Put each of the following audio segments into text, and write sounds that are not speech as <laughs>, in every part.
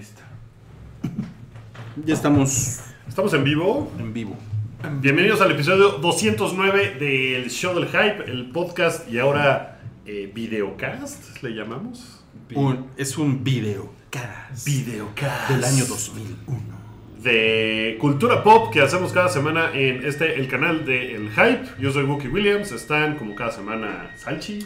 está. Ya estamos Estamos en vivo. en vivo. Bienvenidos al episodio 209 del Show del Hype, el podcast y ahora eh, videocast, le llamamos. Un- es un videocast Videocast. del año 2001. de cultura pop que hacemos cada semana en este el canal de El Hype. Yo soy Wookie Williams, están como cada semana Salchi,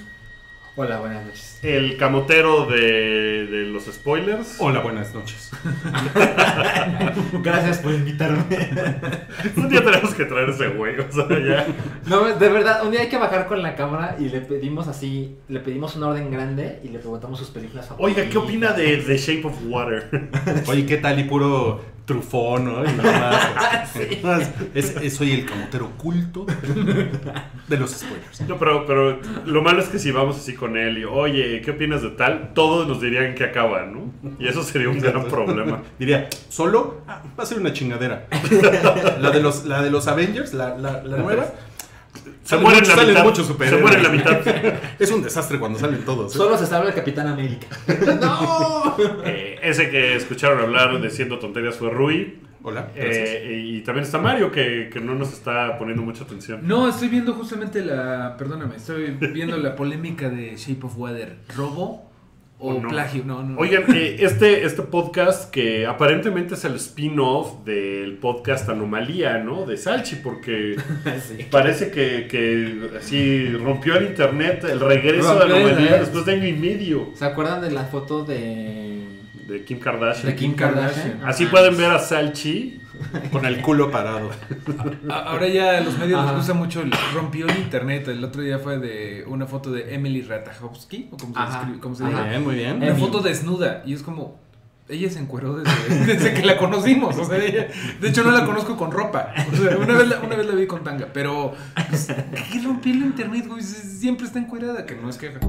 Hola, buenas noches. el camotero de, de los spoilers. Hola, buenas noches. <laughs> Gracias por invitarme. <laughs> Un día tenemos que traer ese güey, o sea, ya. No, de verdad, un día hay que bajar con la cámara y le pedimos así, le pedimos un orden grande y le preguntamos sus películas favoritas. Oiga, ¿qué opina de The Shape of Water? Oye, ¿qué tal? Y puro trufón, ¿no? Y nada más. <laughs> Sí. Es- es- soy el camotero oculto de los spoilers. No, pero, pero lo malo es que si vamos así con él y, oye, ¿qué opinas de tal? Todos nos dirían que acaba, ¿no? Y eso sería un gran problema. <laughs> Diría, ¿solo? Ah, va a ser una chingadera. <laughs> La de los, la de los Avengers, la, la, la nueva. Se mueren la salen mitad. muchos Se mueren la mitad. <laughs> Es un desastre cuando salen todos. ¿eh? Solo se salva el Capitán América. <laughs> ¡No! <laughs> Eh, ese que escucharon hablar de Siendo Tonterías fue Rui. Hola. Eh, y también está Mario, que, que no nos está poniendo mucha atención. No, estoy viendo justamente la. Perdóname, estoy viendo la polémica de Shape of Water. ¿Robo o ¿O no? plagio? No, no. Oigan, eh, este, este podcast que aparentemente es el spin-off del podcast Anomalía, ¿no? De Salchi, porque <laughs> Sí. parece que, que así rompió el internet el regreso de Rompió Anomalía después de año y medio ¿Se acuerdan de la foto de, de Kim Kardashian. de Kim Kardashian? Así pueden ver a Salchi. Con el culo parado. A- Ahora ya los medios Ajá. les gusta mucho el rompió el internet. El otro día fue de una foto de Emily Ratajkowski, o como se, Ajá. escribe- cómo se. Bien, muy bien. Una Emily. foto desnuda. Y es como. Ella se encueró desde, <laughs> desde que la conocimos. O sea, ella- de hecho, no la conozco con ropa. O sea, una vez la, una vez la vi con tanga. Pero. pues, ¿Qué rompió el internet, güey? Siempre está encuerada, que no es queja.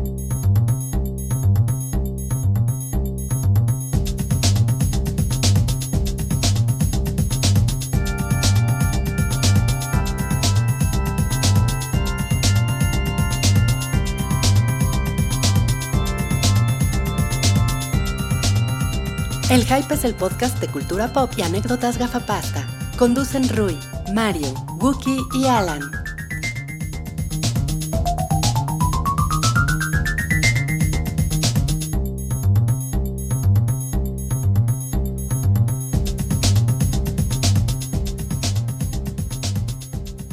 El Hype es el podcast de cultura pop y anécdotas gafapasta. Conducen Rui, Mario, Wookie y Alan.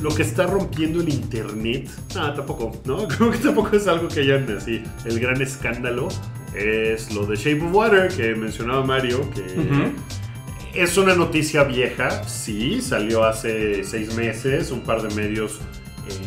Lo que está rompiendo el internet. Ah, tampoco, ¿no? <laughs> Creo que tampoco es algo que hayan así. El gran escándalo es lo de Shape of Water que mencionaba Mario, que Ujú. es una noticia vieja, sí, salió hace seis meses, un par de medios.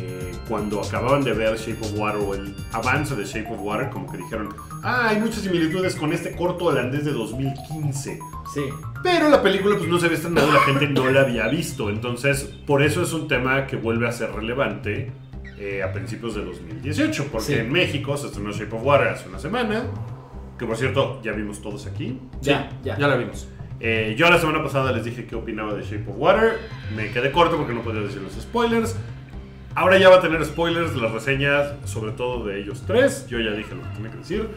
eh, cuando acababan de ver Shape of Water o el avance de Shape of Water, como que dijeron, ah, hay muchas similitudes con este corto holandés de 2015. Sí. Pero la película pues no se había estrenado, la gente no la había visto. Entonces, por eso es un tema que vuelve a ser relevante eh, a principios de 2018. Porque Sí. en México se estrenó Shape of Water hace una semana. Que por cierto, ya vimos todos aquí. Ya, ya. Ya la vimos. Eh, yo la semana pasada les dije qué opinaba de Shape of Water. Me quedé corto porque no podía decir los spoilers. Ahora ya va a tener spoilers las reseñas, sobre todo de ellos tres. Yo ya dije lo que tenía que decir.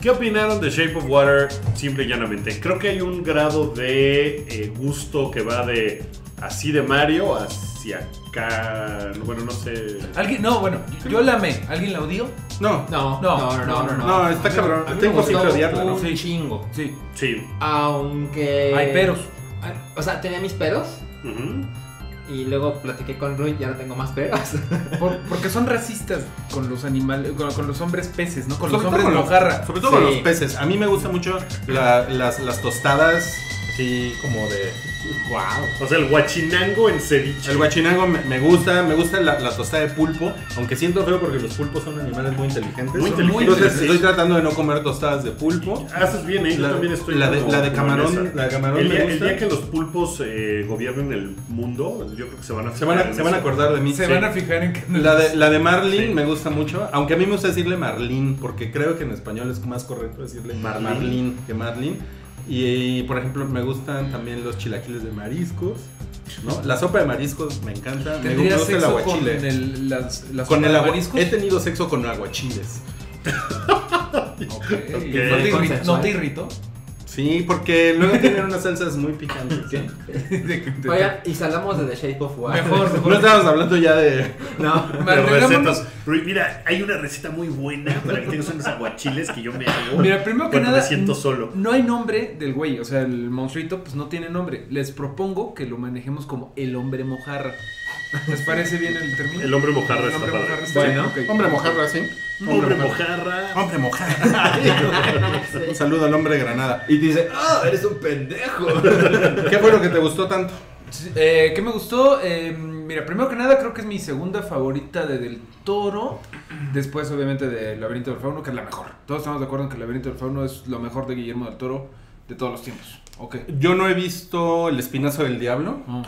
¿Qué opinaron de Shape of Water? Simple y llanamente. Creo que hay un grado de eh, gusto que va de así de Mario hacia acá. Bueno, no sé. ¿Alguien? No, bueno, yo la amé. ¿Alguien la odió? No, No, No, no, no, no. no, no, está cabrón. A mí me Tengo gustó que odiarla, ¿no? Sí. chingo. Sí. Sí. Aunque... Hay peros. O sea, tenía mis peros y luego platiqué con Rui y ahora tengo más peros. <laughs> Por- porque son racistas con los animales, con, con los hombres peces, ¿no? Con Sobre los hombres con los- mojarra. Sobre todo con los peces. A mí me gusta mucho la- las, las tostadas, así como de... wow. O sea, el guachinango en ceviche. El guachinango me, me gusta, me gusta la, la tostada de pulpo, aunque siento feo porque los pulpos son animales muy inteligentes. Muy muy Entonces inteligentes. estoy tratando de no comer tostadas de pulpo. Haces bien, ¿eh? Yo La, también estoy. la de, la de camarón, la de camarón El me día, el gusta. día que los pulpos eh, gobiernen el mundo, yo creo que se van a se van a, fijar se van a acordar de mí. Se Sí. van a fijar en que La de, la de Marlin Sí. me gusta mucho, aunque a mí me gusta decirle Marlin, porque creo que en español es más correcto decirle Marlin. Marlin, que Marlin. Y, por ejemplo, me gustan también los chilaquiles de mariscos. ¿no? La sopa de mariscos me encanta. Me ¿Tendrías gusta el sexo con aguachile. el, las, Con el agua. He tenido sexo con aguachiles. Ok. Ok. ¿No, te. ¿No te irritó? Sí, porque luego tienen unas salsas muy picantes. ¿qué? Oigan, y salamos de The Shape of Water. Mejor, No mejor. estábamos hablando ya de. No. De recetas. Mira, hay una receta muy buena para que tengas unos aguachiles que yo me hago. Mira, primero que nada, me siento solo. no hay nombre del güey, o sea, el monstruito pues no tiene nombre. Les propongo que lo manejemos como el hombre mojarra. ¿Les parece bien el término? El hombre mojarra El está hombre padre. mojarra está Bueno. bien. Hombre mojarra, sí. Hombre mojarra. Hombre mojarra. <laughs> Un saludo al hombre granada. Y dice, ah, eres un pendejo. <laughs> ¿Qué fue lo que te gustó tanto? Eh, ¿Qué me gustó? Eh, mira, primero que nada creo que es mi segunda favorita de Del Toro. Después obviamente de Laberinto del Fauno, que es la mejor. Todos estamos de acuerdo en que el Laberinto del Fauno es lo mejor de Guillermo del Toro de todos los tiempos. Ok. Yo no he visto El Espinazo del Diablo. <gasps> Muy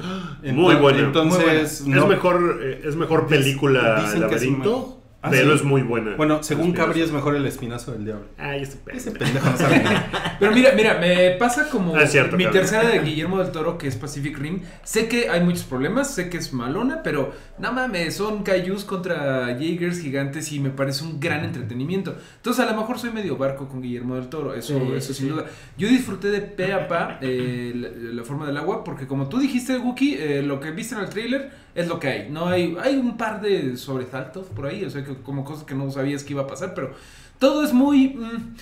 Ento- buena. Entonces, Es no- mejor, eh, es mejor película dicen que es laberinto, mejor. Ah, pero ¿sí? es muy buena. Bueno, según. Cabri es mejor El Espinazo del Diablo. Ay, este. Ese pendejo no sabe nada. <laughs> Pero mira, mira, me pasa como Ah, cierto, mi tercera de <laughs> Guillermo del Toro, que es Pacific Rim. Sé que hay muchos problemas, sé que es malona, pero no mames, son kaijus contra Jaegers gigantes y me parece un gran entretenimiento. Entonces, a lo mejor soy medio barco con Guillermo del Toro, eso, Sí, eso sí, sin duda. Yo disfruté de pe a pa eh, la, la forma del agua, porque como tú dijiste, Wookie, eh, lo que viste en el trailer es lo que hay. No hay, hay un par de sobresaltos por ahí, o sea, que, como cosas que no sabías que iba a pasar, pero todo es muy. mm,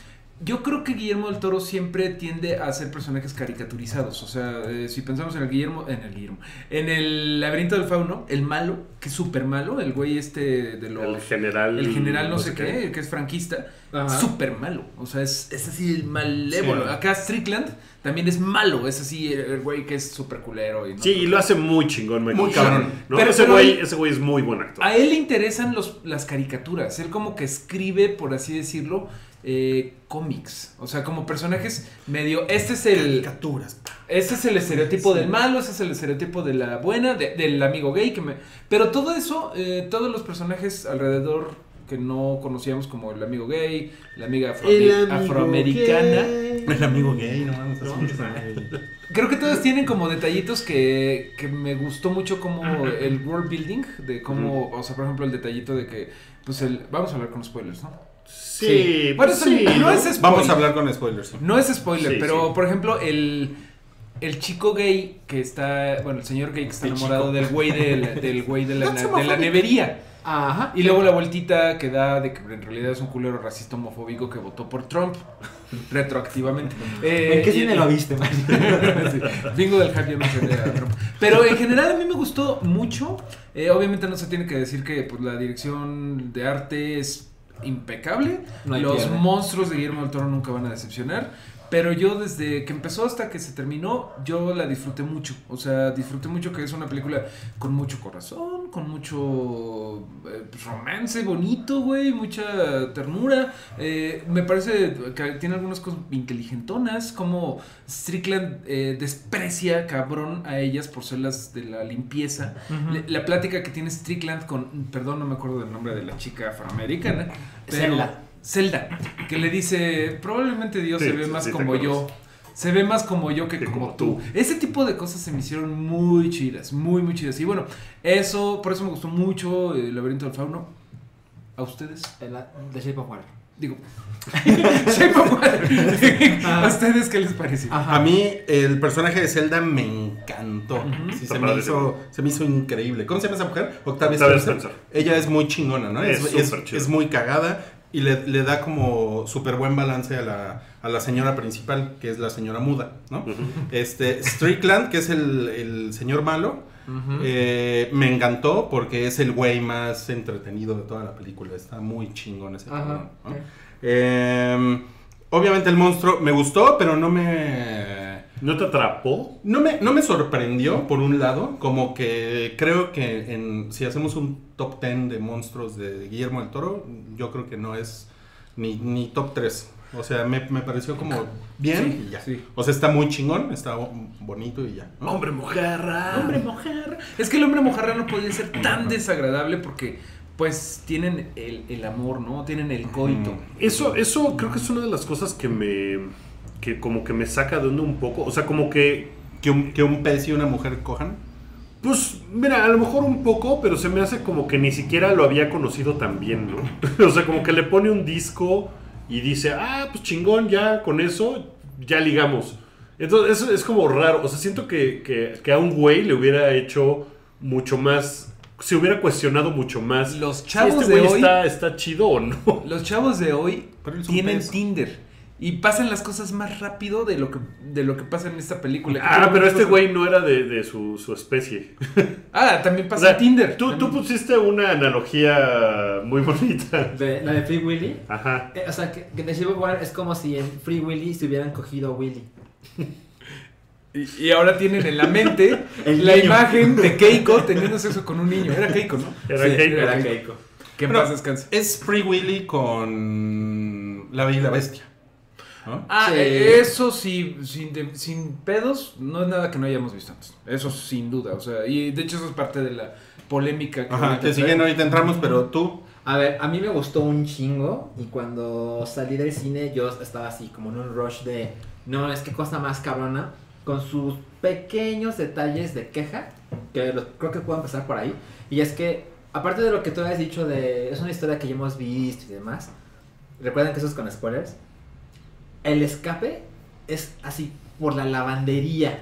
yo creo que Guillermo del Toro siempre tiende a hacer personajes caricaturizados. O sea, eh, si pensamos en el Guillermo, en el Guillermo, en el laberinto del fauno, el malo, que es súper malo, el güey este de los. El general. El general no, sé qué, el que es franquista, súper malo. O sea, es, es así el malévolo. Sí. Acá Strickland también es malo, es así el, el güey que es súper culero. Y no Sí, y lo hace muy chingón, Michael Muy cabrón. Pero- ese, pero güey, él- ese güey es muy buen actor. A él le interesan los, las caricaturas. Él como que escribe, por así decirlo, eh, cómics. O sea, como personajes medio... Este es el... Caricaturas. Este es el estereotipo del malo, este es el estereotipo de la buena, de- del amigo gay que me... Pero todo eso, eh, todos los personajes alrededor que no conocíamos como el amigo gay, la amiga afro- afroamericana, El amigo gay, no vamos creo que todos tienen como detallitos que, que me gustó mucho como el world building, de cómo, o sea, por ejemplo, el detallito de que, pues el... Vamos a hablar con spoilers, ¿no? Sí, Bueno, eso sí, no es spoiler. Vamos a hablar con spoilers. sí. No es spoiler, Sí, pero sí. por ejemplo, el, el chico gay que está, bueno, el señor gay que está El enamorado chico. del güey de la, <laughs> del güey de la, de la nevería. Ajá. Y luego la vueltita que da de que en realidad es un culero racista homofóbico que votó por Trump <laughs> retroactivamente. Eh, ¿En qué y- cine y- lo viste? <laughs> Sí, Bingo del hype ya mencioné a Trump. Pero en general a mí me gustó mucho. Eh, obviamente no se tiene que decir que pues, la dirección de arte es impecable. No Los pierde. monstruos de Guillermo del Toro nunca van a decepcionar. Pero yo desde que empezó hasta que se terminó, yo la disfruté mucho. O sea, disfruté mucho que es una película con mucho corazón, con mucho eh, romance bonito, güey, mucha ternura. Eh, me parece que tiene algunas cosas inteligentonas, como Strickland eh, desprecia cabrón a ellas por ser las de la limpieza. La plática que tiene Strickland con, perdón, no me acuerdo del nombre de la chica afroamericana, pero Zelda. Zelda, que le dice, probablemente Dios Sí, se ve sí, más sí, como yo. Se ve más como yo que, Que como, como tú. tú. Ese tipo de cosas se me hicieron muy chidas, muy, muy chidas. Y bueno, eso, por eso me gustó mucho el laberinto del fauno. ¿A ustedes? El- The Shape of Water. Digo. <laughs> Shape of Water. <laughs> ¿A ustedes qué les pareció? Ajá. A mí el personaje de Zelda me encantó. Sí, se, me hizo, se me hizo increíble. ¿Cómo se llama esa mujer? Octavia, Octavia Spencer. Spencer. Ella es muy chingona, ¿no? Es Es, es muy cagada y le, le da como súper buen balance a la, a la señora principal, que es la señora muda, ¿no? Este, Strickland, que es el, el señor malo, eh, me encantó porque es el güey más entretenido de toda la película. Está muy chingón ese. Eh, obviamente el monstruo me gustó, pero no me... ¿No te atrapó? No me, no me sorprendió, por un lado, como que creo que en, si hacemos un top 10 de monstruos de Guillermo del Toro, yo creo que no es ni, ni top 3. O sea, me, me pareció como bien Sí, y ya. sí. O sea, está muy chingón, está bo- bonito y ya. ¿no? Hombre mojarra. Hombre mojarra. Es que el hombre mojarra no podía ser tan desagradable porque, pues, tienen el, el amor, ¿no? Tienen el coito. Eso, eso creo que es una de las cosas que me. Que como que me saca de onda un poco. O sea, como que. Que un, que un pez y una mujer cojan. Pues, mira, a lo mejor un poco, pero se me hace como que ni siquiera lo había conocido tan bien, ¿no? <laughs> o sea, como que le pone un disco y dice, ah, pues chingón, ya con eso ya ligamos. Entonces, eso es como raro. O sea, siento que, que, que a un güey le hubiera hecho mucho más. Se hubiera cuestionado mucho más. Los si chavos este de güey hoy- está, está chido o no. Los chavos de hoy tienen. Tinder. Y pasan las cosas más rápido de lo que, de lo que pasa en esta película. Ah, pero este güey no era de, de su, su especie. <laughs> Ah, también O pasa sea, en Tinder. Tú, tú pusiste una analogía muy bonita. De, la de Free Willy. Ajá. Eh, o sea, que, que of Water es como si en Free Willy se hubieran cogido a Willy. <laughs> Y, y ahora tienen en la mente <laughs> la niño. imagen de Keiko teniendo sexo con un niño. Era Keiko, ¿no? Era Sí, Keiko. Era Keiko. Que en paz descanse. Es Free Willy con La Bella y la Bestia. ¿No? Ah, Sí. eh, eso sí, sin, de- sin pedos, no es nada que no hayamos visto antes. Eso sin duda, o sea, y de hecho eso es parte de la polémica que Ajá, ahorita que si bien trae. ahorita entramos, pero tú. A ver, a mí me gustó un chingo y cuando salí del cine yo estaba así como en un rush de, no, es que cosa más cabrona, con sus pequeños detalles de queja, que los- creo que puedo empezar por ahí, y es que, aparte de lo que tú has dicho de, es una historia que ya hemos visto y demás, recuerden que eso es con spoilers, el escape es así por la lavandería,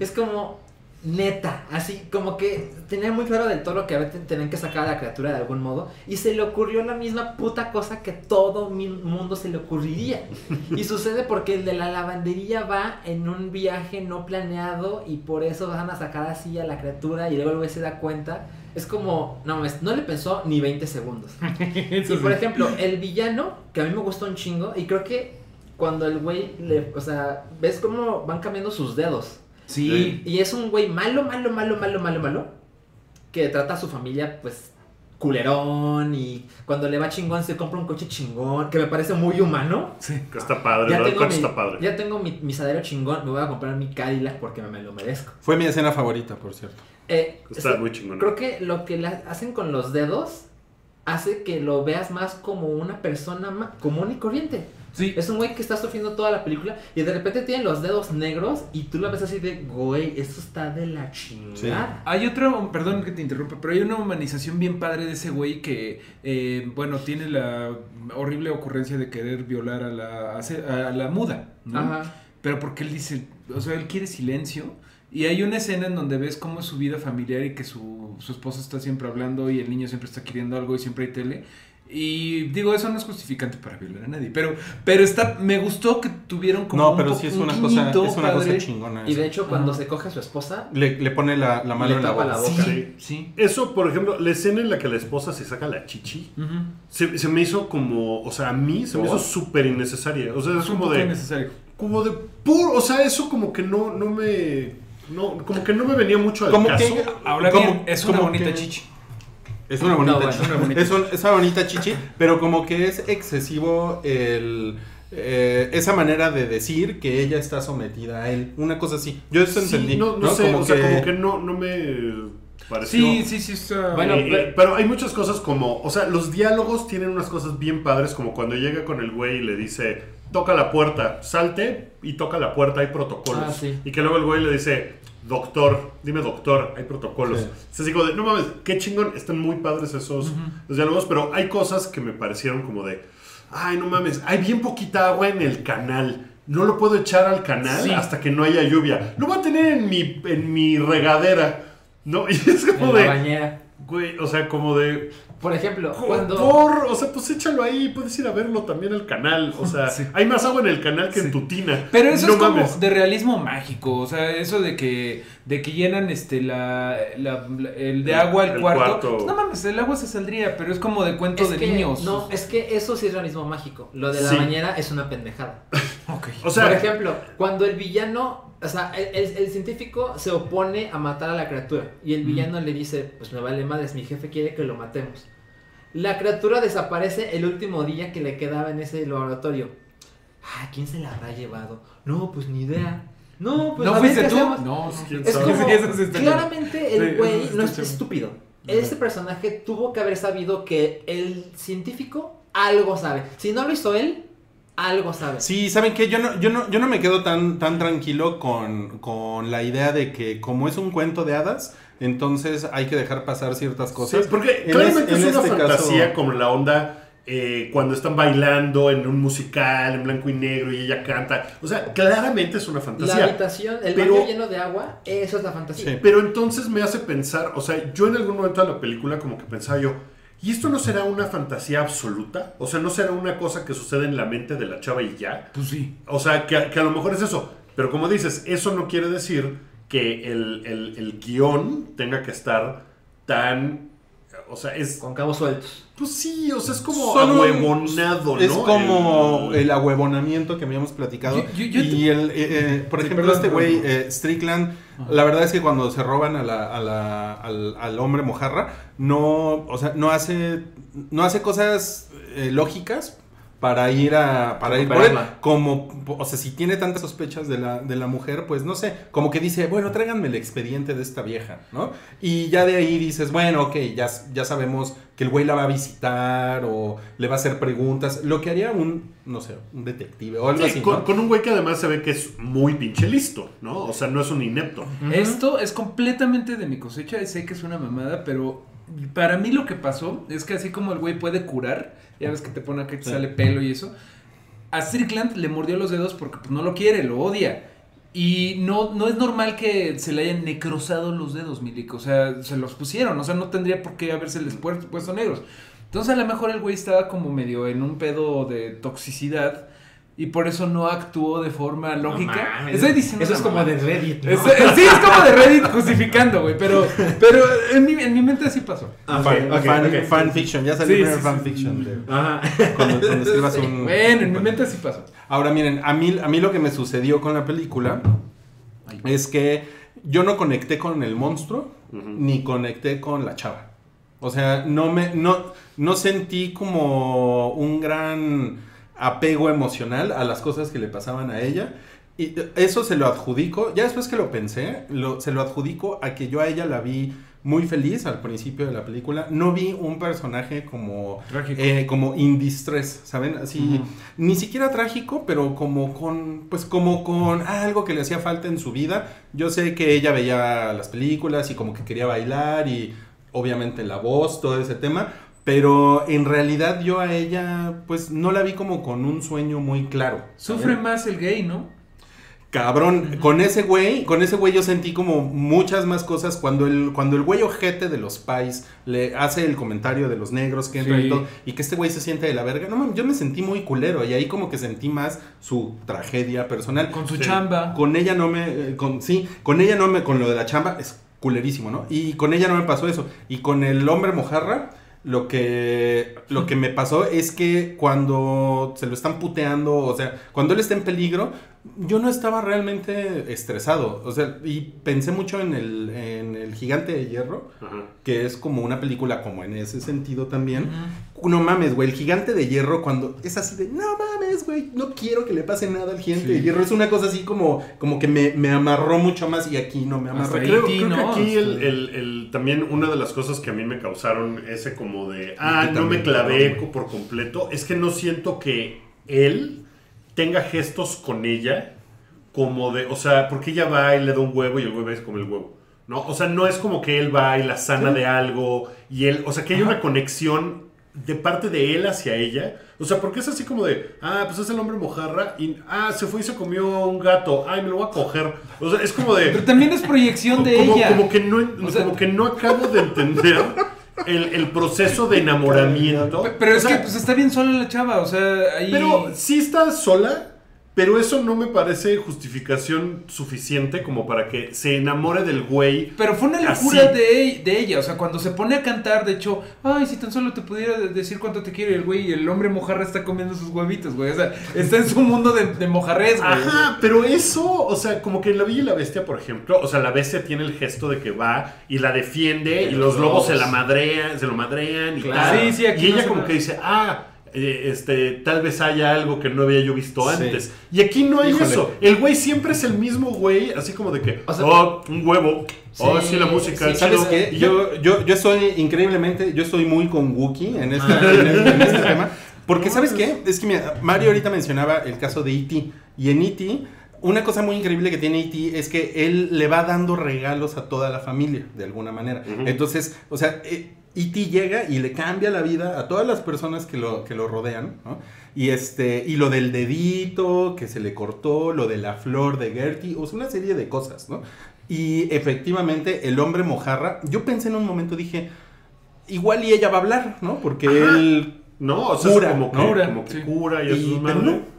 es como neta, así como que tenía muy claro del toro que a veces tenían que sacar a la criatura de algún modo y se le ocurrió la misma puta cosa que todo mi mundo se le ocurriría. Y sucede porque el de la lavandería va en un viaje no planeado y por eso van a sacar así a la criatura y luego el güey se da cuenta. Es como, no no le pensó ni 20 segundos. <laughs> Y por ejemplo, el villano, que a mí me gustó un chingo, y creo que cuando el güey le, o sea, ves cómo van cambiando sus dedos. Sí. Y es un güey malo, malo, malo, malo, malo, malo. Que trata a su familia, pues, culerón. Y cuando le va chingón, se compra un coche chingón. Que me parece muy humano. Sí. Que está padre, Ya ¿no? El tengo, coche mi, está padre. ya tengo mi, mi sadero chingón. Me voy a comprar mi Cadillac porque me lo merezco. Fue mi escena favorita, por cierto. Eh, Está muy chingón. Creo que lo que hacen con los dedos hace que lo veas más como una persona común y corriente. Sí. Es un güey que está sufriendo toda la película y de repente tiene los dedos negros y tú lo ves así de, güey, esto está de la chingada. Hay otra, perdón que te interrumpa, pero hay una humanización bien padre de ese güey que, eh, bueno, tiene la horrible ocurrencia de querer violar a la, a la muda, ¿no? Ajá. Pero porque él dice, o sea, él quiere silencio. Y hay una escena en donde ves cómo es su vida familiar y que su, su esposa está siempre hablando y el niño siempre está queriendo algo y siempre hay tele. Y digo, eso no es justificante para violar a nadie. Pero, pero está, me gustó que tuvieron como No, un pero po- sí es un una cosa, es una cosa padre. chingona. Y de hecho, cuando Ajá. se coge a su esposa, Le, le pone la, la mano Le en la boca. la boca. Sí, sí. Eso, por ejemplo, la escena en la que la esposa se saca la chichi, Ujú. se, se me hizo como, o sea, a mí se me hizo súper innecesaria. O sea, es Es un como poco de, innecesario. como de puro, o sea, eso como que no, no me, no, como que no me venía mucho al Como caso. que- Ahora Como- bien, es una como bonita que- chichi. Es una bonita, No, bueno, chichi. una bonita es, un- es una bonita chichi, pero como que es excesivo el eh, esa manera de decir que ella está sometida a él. Una cosa así. Yo eso Sí, entendí. no, no ¿no? sé, Como o sea, que- como que no, no me pareció. Sí, sí, sí. Está... Bueno, Eh, eh, pero hay muchas cosas como, o sea, los diálogos tienen unas cosas bien padres, como cuando llega con el güey y le dice, toca la puerta, salte y toca la puerta, hay protocolos. Ah, sí. Y que luego el güey le dice, doctor, dime doctor, hay protocolos. Sí. Entonces digo, de, no mames, qué chingón, están muy padres esos los diálogos, pero hay cosas que me parecieron como de, ay, no mames, hay bien poquita agua en el canal. No lo puedo echar al canal Sí. hasta que no haya lluvia. Lo voy a tener en mi, en mi regadera. No, <laughs> y es como en la de, bañera. Güey, o sea, como de. Por ejemplo, cuando... Por, o sea, pues échalo ahí, puedes ir a verlo también al canal. O sea, Sí. hay más agua en el canal que en tu tina. Pero eso no es como mames. de realismo mágico, o sea, eso de que de que llenan este la, la- la- el de agua el, El cuarto. cuarto. Pues no mames, el agua se saldría, pero es como de cuento es de que, niños. No, es que eso sí es realismo mágico. Lo de la Sí. bañera es una pendejada. <laughs> Ok. O sea, Por ejemplo, cuando el villano, o sea, el, el- el científico se opone a matar a la criatura y el villano le dice, pues me vale madres, mi jefe quiere que lo matemos. La criatura desaparece el último día que le quedaba en ese laboratorio. Ah, ¿quién se la habrá llevado? No, pues ni idea. No, pues ¿No a fuiste tú? hacemos. No, ¿Quién Es como, claramente el güey sí no es estúpido. Ese personaje tuvo que haber sabido que el científico algo sabe. Si no lo hizo él, algo sabe. Sí, ¿saben qué? Yo no, yo no, yo no me quedo tan, tan tranquilo con, con la idea de que como es un cuento de hadas, entonces hay que dejar pasar ciertas cosas. Sí, porque En claramente es- una este fantasía caso- como la onda eh, cuando están bailando en un musical en blanco y negro y ella canta. O sea, claramente es una La fantasía. habitación, el Pero- baño lleno de agua, eso es la fantasía. Sí. Pero entonces me hace pensar, o sea, yo en algún momento de la película como que pensaba yo, ¿y esto no será una fantasía absoluta? O sea, ¿no será una cosa que sucede en la mente de la chava y ya? Pues sí. O sea, que, que a lo mejor es eso. Pero como dices, eso no quiere decir que el, el- el guion tenga que estar tan... O sea, es... Con cabos sueltos. Pues sí, o sea, es como Solo- ahuevonado, ¿no? Es como El- el, ahuevonamiento que habíamos platicado. Yo- yo- yo y el, eh, eh, por Sí, ejemplo, perdón, este güey, eh, Strickland, la verdad es que cuando se roban a la, a la- al, al hombre mojarra, no, o sea, no hace, no hace cosas eh, lógicas para ir a para ir por él Recuperarla. como o sea si tiene tantas sospechas de la, de la mujer pues no sé como que dice bueno tráiganme el expediente de esta vieja no y ya de ahí dices bueno ok ya, ya sabemos que el güey la va a visitar o le va a hacer preguntas lo que haría un no sé un detective o algo Sí, así con, ¿no? con un güey que además se ve que es muy pinche listo, ¿no? O sea, no es un inepto. Esto es completamente de mi cosecha. y Sé que es una mamada, pero para mí lo que pasó es que así como el güey puede curar, ya ves que te pone que te sale pelo y eso. A Strickland le mordió los dedos porque pues, no lo quiere, lo odia. Y no, no es normal que se le hayan necrosado los dedos, Milik. O sea, se los pusieron. O sea, no tendría por qué habérseles puer- puesto negros. Entonces, a lo mejor el güey estaba como medio en un pedo de toxicidad. Y por eso no actuó de forma lógica. mames, Estoy diciendo Eso es como de Reddit. ¿no? Es- eh, sí, es como de Reddit justificando, güey. Pero, pero en, mi, en mi mente así pasó. Ah, fan, ok, ok, fan- ok. fanfiction ya salió Sí, el primer sí, sí. fanfiction de- Ajá. cuando, cuando escribas un <laughs> Bueno, en mi mente así pasó. Ahora miren, a mí, a mí lo que me sucedió con la película es que yo no conecté con el monstruo ni conecté con la chava. O sea, no me no, no sentí como un gran apego emocional a las cosas que le pasaban a ella. Y eso se lo adjudico, ya después que lo pensé, lo- se lo adjudico a que yo a ella la vi muy feliz al principio de la película. No vi un personaje como Trágico. eh, como in distress, ¿saben? Así, Ujú. ni siquiera trágico, pero como con, pues como con algo que le hacía falta en su vida. Yo sé que ella veía las películas y como que quería bailar y obviamente la voz, todo ese tema. Pero en realidad yo a ella, pues no la vi como con un sueño muy claro. Sufre más el gay, ¿no? Cabrón, con ese güey, con ese güey yo sentí como muchas más cosas cuando el, cuando el güey ojete de los pais le hace el comentario de los negros que entran Sí. y todo, y que este güey se siente de la verga. No mames, yo me sentí muy culero y ahí como que sentí más su tragedia personal. Con su Sí. chamba. Con ella no me, eh, con, sí, con ella no me, con lo de la chamba es culerísimo, ¿no? Y con ella no me pasó eso. Y con el hombre mojarra, lo que, lo que me pasó es que cuando se lo están puteando, o sea, cuando él está en peligro, yo no estaba realmente estresado. O sea, y pensé mucho en el, en el gigante de hierro, Ajá. que es como una película como en ese sentido también. No mames, güey, el gigante de hierro cuando es así de, no mames, güey, no quiero que le pase nada al gigante Sí. de hierro. Es una cosa así como, como que me, me amarró mucho más y aquí no me amarró. Creo, que aquí el, el- el- también una de las cosas que a mí me causaron ese como de, ah, no me clavé por completo, es que no siento que él tenga gestos con ella como de, o sea, porque ella va y le da un huevo y el huevo es como el huevo. ¿No? O sea, no es como que él va y la sana de algo y él, o sea, que hay una conexión de parte de él hacia ella. O sea, porque es así como de, ah, pues es el hombre mojarra y, ah, se fue y se comió un gato, ay, me lo voy a coger. O sea, es como de... Pero también es proyección de como, ella. como que no, O sea- como que no acabo de entender el, el proceso de enamoramiento. Pe- Pero es O sea, que pues está bien sola la chava, o sea, ahí... Pero sí está sola, pero eso no me parece justificación suficiente como para que se enamore del güey. Pero fue una locura de, e- de ella, o sea, cuando se pone a cantar, de hecho, ay, si tan solo te pudiera de- decir cuánto te quiere el güey, y el hombre mojarra está comiendo sus huevitos, güey, o sea, está en su mundo de, de mojarrés, güey. Ajá, pero eso, o sea, como que en La Bella y la Bestia, por ejemplo, o sea, la bestia tiene el gesto de que va y la defiende y los lobos se la madrean, se lo madrean y Claro. tal. Sí, sí, aquí y no ella como que dice, ah, eh, este, tal vez haya algo que no había yo visto Sí. antes. Y aquí no hay Híjole. eso. El güey siempre es el mismo güey, así como de que, O sea, oh, un huevo, oh, sí, la música, sí, ¿Sabes chido". qué? Y ya- Yo, yo, yo estoy increíblemente, yo estoy muy con Wookiee en este, en, en este tema. Porque, ¿sabes qué? Es que mira, Mario ahorita mencionaba el caso de E.T. Y en E.T., una cosa muy increíble que tiene E.T. es que él le va dando regalos a toda la familia, de alguna manera. Entonces, o sea, eh, E.T. llega y le cambia la vida a todas las personas que lo, que lo rodean, ¿no? Y, este, y lo del dedito que se le cortó, lo de la flor de Gertie, o sea, una serie de cosas, ¿no? Y efectivamente, el hombre mojarra, yo pensé en un momento, dije, igual y ella va a hablar, ¿no? Porque Ajá. él No, o sea, Cura, es como que, ¿no? Cura, como que sí. cura y, Y, eso es no,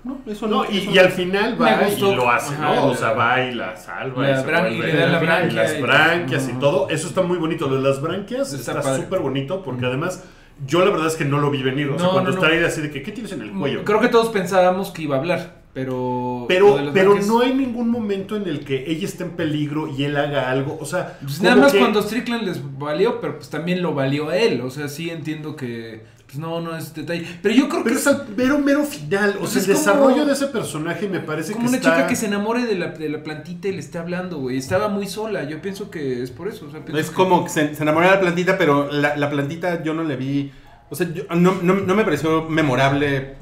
no, eso No, no. y, eso y no. al final va y lo hace, Ajá, ¿no? O sea, va y la salva. la y, bran- y le da la y branquia las y- branquias y todo. Eso está muy bonito. Lo de las branquias Está súper bonito porque además yo la verdad es que no lo vi venir. O sea, cuando está ahí así de que, ¿qué tienes en el cuello? Creo que todos pensábamos que iba a hablar, pero. Pero, las pero no hay ningún momento en el que ella esté en peligro y él haga algo. O sea, Pues nada más que- cuando Strickland les valió, pero pues también lo valió a él. O sea, sí entiendo que. Pues no, no es detalle. Pero yo creo que Pero es al mero, mero final. O Pues sea, es el como- desarrollo de ese personaje me parece como que una está... chica que se enamore de la, de la plantita y le esté hablando, güey. Estaba muy sola. Yo pienso que es por eso. o sea, pienso Es que- como que se, se enamoró de la plantita, pero la, la plantita yo no le vi. O sea, yo- no, no- no me pareció memorable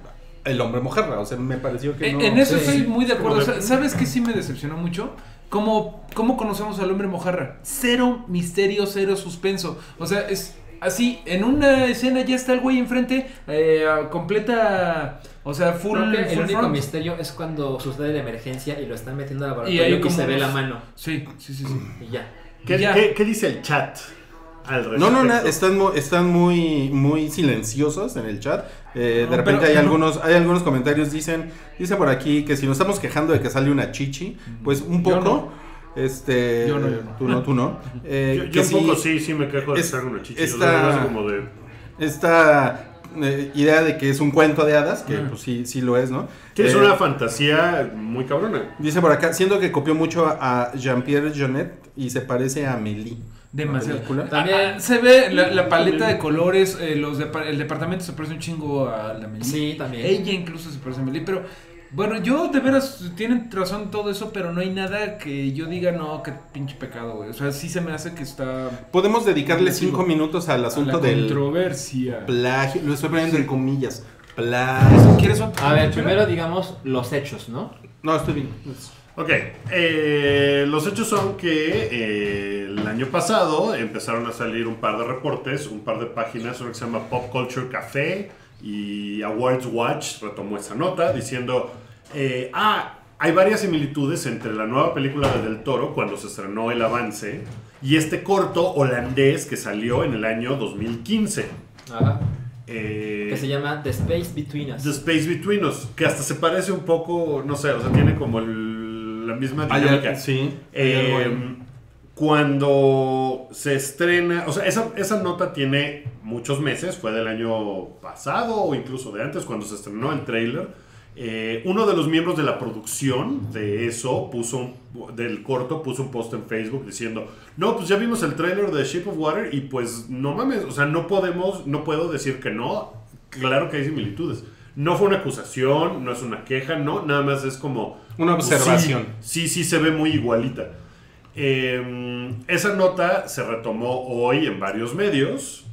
el hombre mojarra. O sea, me pareció que En, no. en eso Sí. estoy muy de Como acuerdo. ¿Sabes qué sí me decepcionó mucho? ¿Cómo, ¿Cómo conocemos al hombre mojarra? Cero misterio, cero suspenso. O sea, es así, en una escena ya está el güey enfrente, eh, completa, o sea, full, Creo que el full único front. misterio es cuando sucede la emergencia y lo están metiendo al Y laboratorio ahí y, como se ve la mano. Sí, sí, sí, sí. Y ya. ¿Qué, Ya. qué- qué dice el chat al respecto? No, no, na- están, mu- están muy, muy silenciosos en el chat. Eh, No, de repente pero- hay <laughs> algunos, hay algunos comentarios, dicen, dice por aquí que si nos estamos quejando de que sale una chichi, pues un poco. Este, Yo no, yo no. Tú no, tú no. <laughs> Eh, Yo, yo que un sí, poco sí, sí me quejo de es- que salga una chichi. esta- O sea, me hace como de... Esta eh, idea de que es un cuento de hadas, que pues sí, sí lo es, ¿no? Que es Eh, una fantasía muy cabrona. Dice por acá, siendo que copió mucho a Jean-Pierre Jeunet y se parece a Amélie. Demasiado. También- Ah, se ve la, la paleta de colores, eh, los el departamento se parece un chingo a la Meli. Sí, también. Ella incluso se parece a Meli, pero bueno, yo de veras tienen razón todo eso, pero no hay nada que yo diga, no, qué pinche pecado, güey. O sea, sí se me hace que está Podemos dedicarle Sí. cinco minutos al asunto la del controversia. plagio. Lo estoy poniendo en comillas. Plagio. ¿Quieres otro? A ver, primero digamos los hechos, ¿no? No, estoy bien. Ok, eh, los hechos son que eh, el año pasado empezaron a salir un par de reportes, un par de páginas, una que se llama Pop Culture Café y Awards Watch retomó esa nota diciendo, eh, ah, hay varias similitudes entre la nueva película de Del Toro cuando se estrenó El Avance y este corto holandés que salió en el año 2015. Ajá. Eh, Que se llama The Space Between Us. The Space Between Us, que hasta se parece un poco, no sé, o sea, tiene como el- la misma dinámica. sí. Eh, hay. Cuando se estrena, o sea, esa, esa nota tiene muchos meses, fue del año pasado o incluso de antes, cuando se estrenó el trailer. Eh, uno de los miembros de la producción de eso puso un- del corto puso un post en Facebook diciendo no pues ya vimos el trailer de Shape of Water y pues no mames o sea no podemos no puedo decir que no claro que hay similitudes no fue una acusación no es una queja no nada más es como Una pues, observación. sí, sí sí se ve muy igualita Eh, esa nota se retomó hoy en varios medios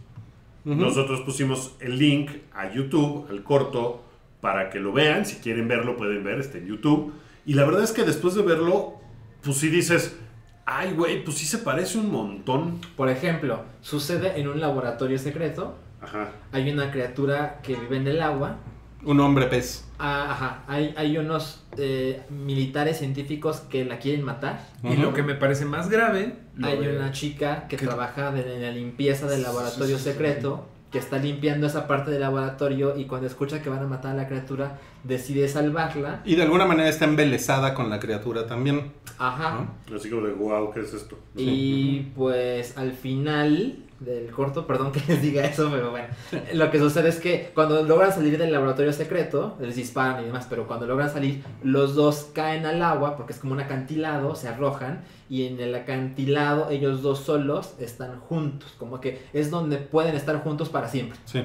nosotros pusimos el link a YouTube, al corto, para que lo vean. Si quieren verlo, pueden ver, está en YouTube. Y la verdad es que después de verlo, pues sí dices, ay, güey, pues sí se parece un montón. Por ejemplo, sucede en un laboratorio secreto. Ajá. Hay una criatura que vive en el agua. Un hombre pez. Ah, ajá. Hay, hay unos eh, militares científicos que la quieren matar. Y lo que me parece más grave, Hay de- una chica que que- trabaja en la limpieza del laboratorio sí, sí, sí, secreto, que está limpiando esa parte del laboratorio y cuando escucha que van a matar a la criatura, decide salvarla. Y de alguna manera está embelesada con la criatura también. Ajá. Así como de, wow, ¿qué es esto? Y pues al final del corto, perdón que <laughs> les diga eso, pero bueno, lo que sucede es que cuando logran salir del laboratorio secreto, les disparan y demás, pero cuando logran salir, los dos caen al agua porque es como un acantilado, se arrojan y en el acantilado ellos dos solos están juntos, como que es donde pueden estar juntos para siempre. Sí.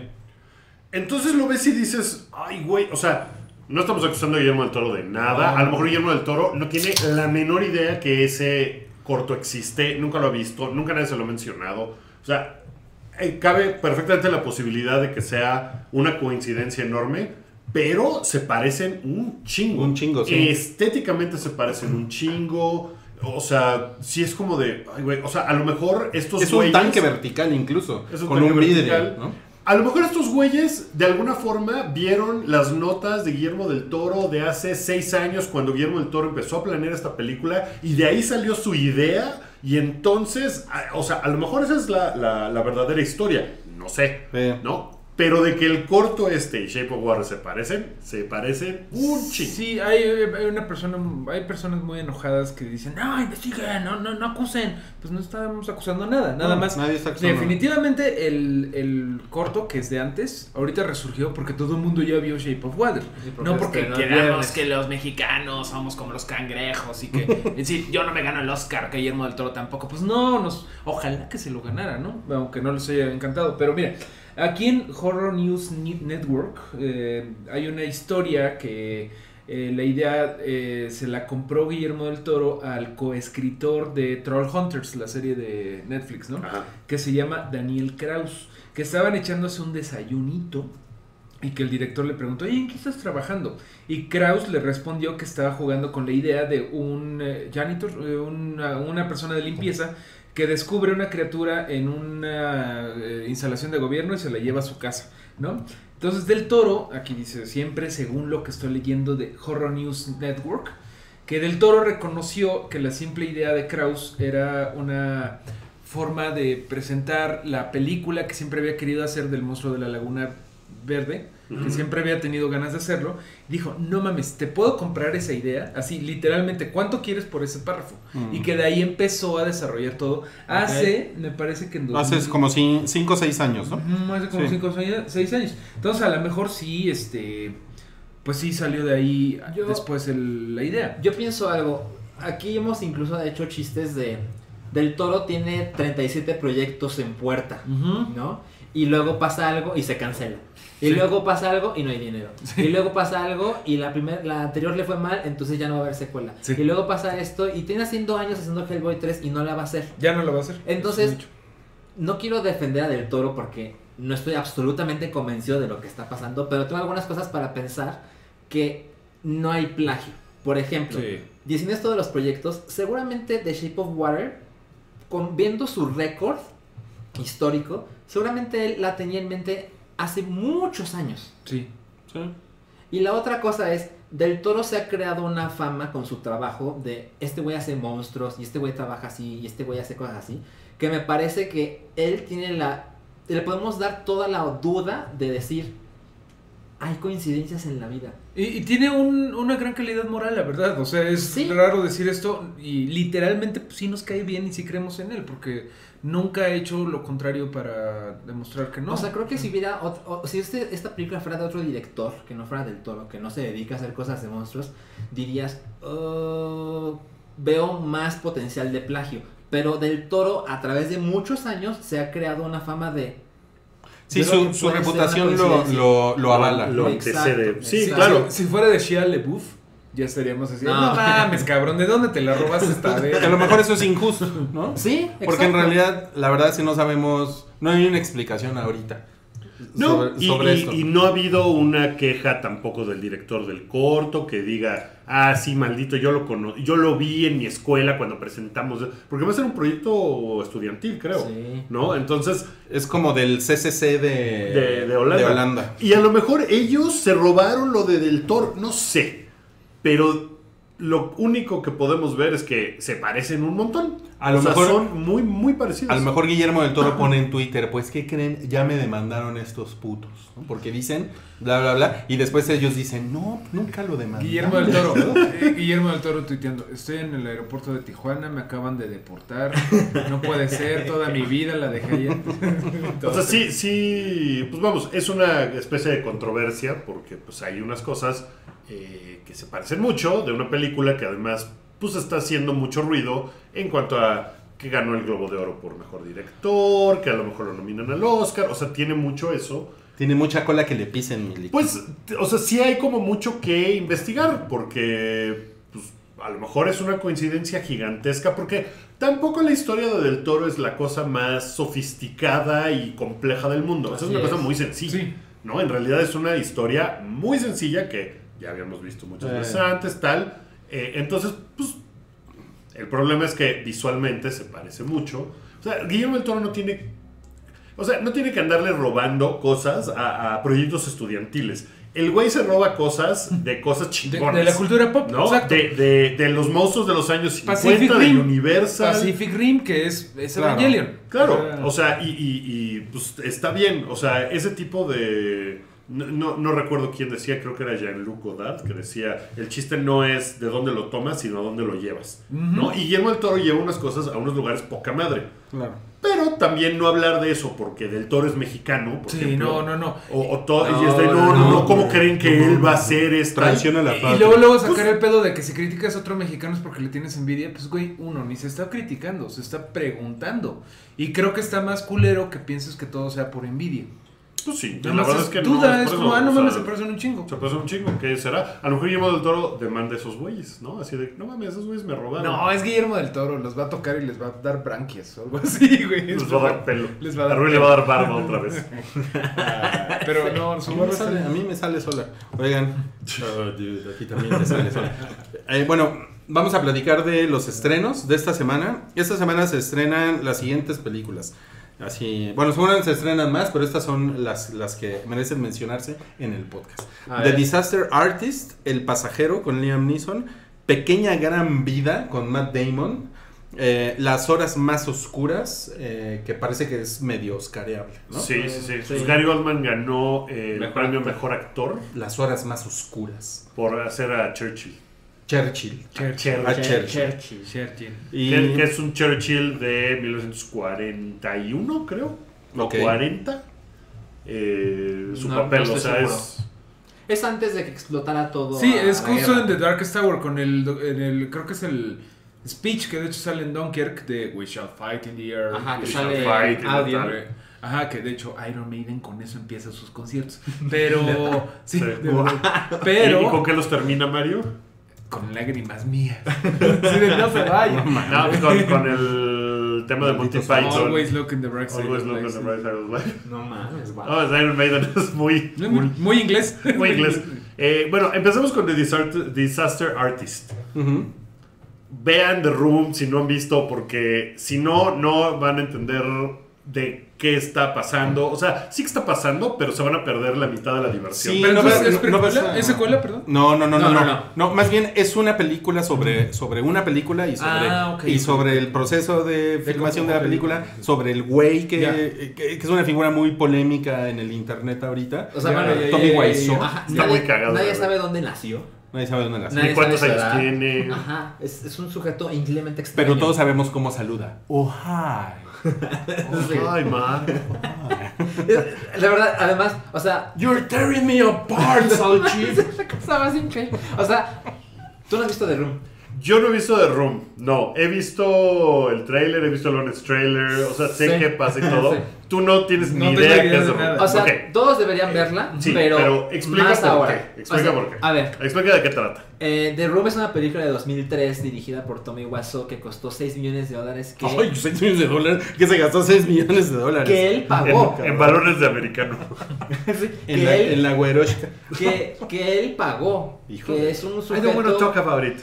Entonces lo ves y dices, ay, güey, o sea, no estamos acusando a Guillermo del Toro de nada. A lo mejor Guillermo del Toro no tiene la menor idea que ese corto existe, nunca lo ha visto, nunca nadie se lo ha mencionado. O sea, eh, cabe perfectamente la posibilidad de que sea una coincidencia enorme, pero se parecen un chingo. Un chingo, sí. Estéticamente se parecen un chingo. o sea, sí es como de, ay, güey, o sea, a lo mejor estos Es un güeyes- tanque vertical incluso, Es un con tanque un vidrio, vertical. ¿no? A lo mejor estos güeyes de alguna forma vieron las notas de Guillermo del Toro de hace seis años cuando Guillermo del Toro empezó a planear esta película y de ahí salió su idea y entonces, a- o sea, a lo mejor esa es la, la- la verdadera historia, no sé, Sí. ¿no? Pero de que el corto este y Shape of Water se parecen, se parecen un chingo. Sí, hay, hay una persona, hay personas muy enojadas que dicen, no, investiguen, no, no, no acusen. Pues no estamos acusando nada, nada No, más. nadie está acusando. Definitivamente el, el corto que es de antes, ahorita resurgió porque todo el mundo ya vio Shape of Water. Sí, porque no porque el queramos que los mexicanos somos como los cangrejos y que, <laughs> es decir, yo no me gano el Oscar, que Guillermo del Toro tampoco. Pues no, nos, ojalá que se lo ganara, ¿no? Aunque no les haya encantado. Pero mira, Aquí en Horror News Net- Network eh, hay una historia que eh, la idea eh, se la compró Guillermo del Toro al coescritor de Troll Hunters, la serie de Netflix, ¿no? Ajá. Que se llama Daniel Kraus, que estaban echándose un desayunito y que el director le preguntó, oye, ¿en qué estás trabajando? Y Kraus le respondió que estaba jugando con la idea de un eh, janitor, eh, una, una persona de limpieza que descubre una criatura en una eh, instalación de gobierno y se la lleva a su casa, ¿no? Entonces Del Toro, aquí dice siempre según lo que estoy leyendo de Horror News Network, que Del Toro reconoció que la simple idea de Kraus era una forma de presentar la película que siempre había querido hacer del monstruo de la laguna verde, que siempre había tenido ganas de hacerlo, dijo, no mames, te puedo comprar esa idea, así literalmente, ¿cuánto quieres por ese párrafo? Y que de ahí empezó a desarrollar todo. Hace, me parece que en Hace 2000 como 5 o 6 años, ¿no? Hace como Sí. 5 o 6 años. Entonces a lo mejor sí, este, pues sí salió de ahí Yo- después el- la idea. Yo pienso algo. Aquí hemos incluso hecho chistes de. Del Toro tiene 37 proyectos en puerta. ¿no? Y luego pasa algo y se cancela. Y Sí. luego pasa algo y no hay dinero. Y luego pasa algo y la primer, la anterior le fue mal, entonces ya no va a haber secuela. Sí. Y luego pasa esto y tiene haciendo años haciendo Hellboy 3 y no la va a hacer. Ya no lo va a hacer. Entonces-. No quiero defender a Del Toro porque no estoy absolutamente convencido de lo que está pasando, pero tengo algunas cosas para pensar que no hay plagio. Por ejemplo, esto de los proyectos, seguramente The Shape of Water, con, viendo su récord histórico, seguramente él la tenía en mente hace muchos años. Sí. Sí. Y la otra cosa es, Del Toro se ha creado una fama con su trabajo de este güey hace monstruos y este güey trabaja así y este güey hace cosas así, que me parece que él tiene la... Le podemos dar toda la duda de decir, hay coincidencias en la vida. Y, y tiene un- una gran calidad moral, la verdad. O sea, es Sí. raro decir esto y literalmente pues, sí nos cae bien y sí creemos en él porque nunca ha hecho lo contrario para demostrar que no. O sea, creo que si hubiera ot- o- si este, esta película fuera de otro director, que no fuera del toro, que no se dedica a hacer cosas de monstruos, dirías, "Oh, veo más potencial de plagio. Pero del toro, a través de muchos años, se ha creado una fama de... Sí, su, reputación lo, lo, lo avala. Lo antecede. Sí, exacto. claro. Si, si fuera de Shia LeBouf, ya estaríamos así. No. No. mames, cabrón, ¿de dónde te la robaste esta <laughs> vez? Que a lo mejor eso es injusto, ¿no? Sí, Porque en realidad, la verdad, si no sabemos, no hay una explicación ahorita No, sobre, y, sobre y- esto. y no ha habido una queja tampoco del director del corto que diga, ah, sí, maldito, yo lo cono yo lo vi en mi escuela cuando presentamos, porque va a ser un proyecto estudiantil, creo, Sí. ¿no? Entonces, Es como del CCC de, de, de Holanda. de Holanda. Y a lo mejor ellos se robaron lo de Del Toro, no sé, pero lo único que podemos ver es que se parecen un montón. A lo O sea, mejor- son muy, muy parecidos. A lo mejor Guillermo del Toro pone en Twitter, pues, ¿qué creen? Ya me demandaron estos putos, ¿no? Porque dicen, bla, bla, bla, y después ellos dicen, no, nunca lo demandaron. Guillermo del Toro. <laughs> eh, Guillermo del Toro tuiteando. Estoy en el aeropuerto de Tijuana, me acaban de deportar. No puede ser, toda mi vida la dejé allá. <laughs> O sea, sí, sí, pues vamos, es una especie de controversia porque pues hay unas cosas eh, que se parecen mucho de una película que además pues está haciendo mucho ruido en cuanto a que ganó el Globo de Oro por Mejor Director, que a lo mejor lo nominan al Oscar, o sea, tiene mucho eso. Tiene mucha cola que le pisen. Pues, o sea, sí hay como mucho que investigar porque pues, a lo mejor es una coincidencia gigantesca porque tampoco la historia de Del Toro es la cosa más sofisticada y compleja del mundo. O sea, es una cosa muy sencilla. Sí. ¿no? En realidad es una historia muy sencilla que ya habíamos visto muchas Eh. veces antes, tal. Eh, entonces, pues, El problema es que visualmente se parece mucho. O sea, Guillermo del Toro no tiene. O sea, no tiene que andarle robando cosas a, a proyectos estudiantiles. El güey se roba cosas de cosas De, chingonas. de la cultura pop, ¿no? exacto. De, de- de los monstruos de los años 50, Pacific de Rim. Universal. Pacific Rim, que es, es Claro. Evangelion. Claro, o sea, y, y- y, pues está bien, o sea, ese tipo de... No, no, no recuerdo quién decía, creo que era Jean-Luc Godard, que decía, el chiste no es de dónde lo tomas, sino a dónde lo llevas. ¿no? Y Guillermo del Toro lleva unas cosas a unos lugares poca madre. Claro. Pero también no hablar de eso porque Del Toro es mexicano, por Sí, ejemplo. no, no, no. O, o todo, y No, es de, no, no, no, ¿cómo no, creen que no, él va a ser esta? Traiciona la Y, patria. y luego, luego sacar Pues- el pedo de que si criticas a otro mexicano es porque le tienes envidia. Pues, güey, uno, ni se está criticando, se está preguntando. Y creo que está más culero que pienses que todo sea por envidia. Pues sí, la verdad es es que duda, no. es como, ah, no o mames, sea, se parecen un chingo. Se parece un chingo, ¿qué será? A lo mejor Guillermo del Toro demanda a esos güeyes, ¿no? Así de, no mames, esos güeyes me robaron. No, es Guillermo del Toro, los va a tocar y les va a dar branquias o algo así, güey. Les va a dar pelo. Les va a dar a Rui le va a dar barba otra vez. <laughs> Ah, Pero no, su A mí, barba me sale, está- a mí me sale sola. Oigan, oh, dude, aquí también me sale sola. Eh, bueno, vamos a platicar de los estrenos de esta semana. Esta semana se estrenan las siguientes películas. Así, bueno, seguramente se estrenan más, pero estas son las, las que merecen mencionarse en el podcast. A The ver. Disaster Artist, El Pasajero con Liam Neeson, Pequeña Gran Vida con Matt Damon, eh, Las Horas Más Oscuras, eh, que parece que es medio oscareable, ¿no? Sí, sí, sí. Sí. Pues Gary Oldman ganó eh, el Mejor premio actor. Mejor Actor Las Horas Más Oscuras. por hacer a Churchill. Churchill. Churchill. A Churchill. Churchill. Churchill. Y, Que, es un Churchill de 1941, creo. O Ok. 40. Eh, su No, papel, no o sea, seguro. es. Es antes de que explotara todo. Sí, a es justo en The Darkest Tower con el, en el, creo que es el speech que de hecho sale en Dunkirk de We shall fight in the air. Ajá, que We sale shall fight audio. Ajá, que de hecho Iron Maiden con eso empieza sus conciertos. <laughs> Pero, sí, Sí. de verdad. ¿Y, Pero con qué los termina Mario? Con lágrimas mías. <laughs> Sí, de no se vaya. No, pues con, con el tema de Monty Python. Always look in the bright side. Always look life, the bright side of life. No mames, guau. Oh, es Iron Maiden es muy, Muy, muy inglés. muy inglés. Eh, bueno, empezamos con The Disaster, Artist. Ujú. Vean The Room si no han visto, porque si no, no van a entender de qué está pasando. O sea, sí que está pasando, pero se van a perder la mitad de la diversión. Sí, Pero no ¿es ¿Es secuela, perdón? No, no, no, no, No, no, no, no, no. más bien es una película sobre, sobre una película y sobre, Ah, y sobre el proceso de filmación de la película, sobre el güey que, que, que es una figura muy polémica en el internet ahorita. O sea, Ya, bueno, ya, Tommy Wiseau. Está nadie, muy cagado, Nadie sabe dónde nació. Nadie sabe dónde nació. Nadie Ni cuántos años tiene. Ajá, es, es un sujeto increíblemente extraño. Pero todos sabemos cómo saluda. Oh, hi. Ay, man. La verdad, además, o sea, You're tearing me apart, Salchi. <laughs> es la cosa más increíble. O sea, tú no has visto The Room. Yo no he visto The Room, no. He visto el trailer, he visto el Honest Trailer, o sea, sé Sí. qué pasa y todo. <laughs> Sí. Tú no tienes No ni idea idea qué es de. O sea, Ok. todos deberían verla, Sí, pero, pero explica más por ahora. qué, explica O sea, por qué. A ver, Explica de qué trata. eh, The Room es una película de 2003 dirigida por Tommy Wiseau que costó 6 millones de dólares que, Ay, 6 millones de dólares. Que se gastó 6 millones de dólares. que él pagó. En, en valores de americano. <laughs> Sí, En la, él, en la que, que él pagó. Híjole. Que es un I don't want to talk sujeto about it.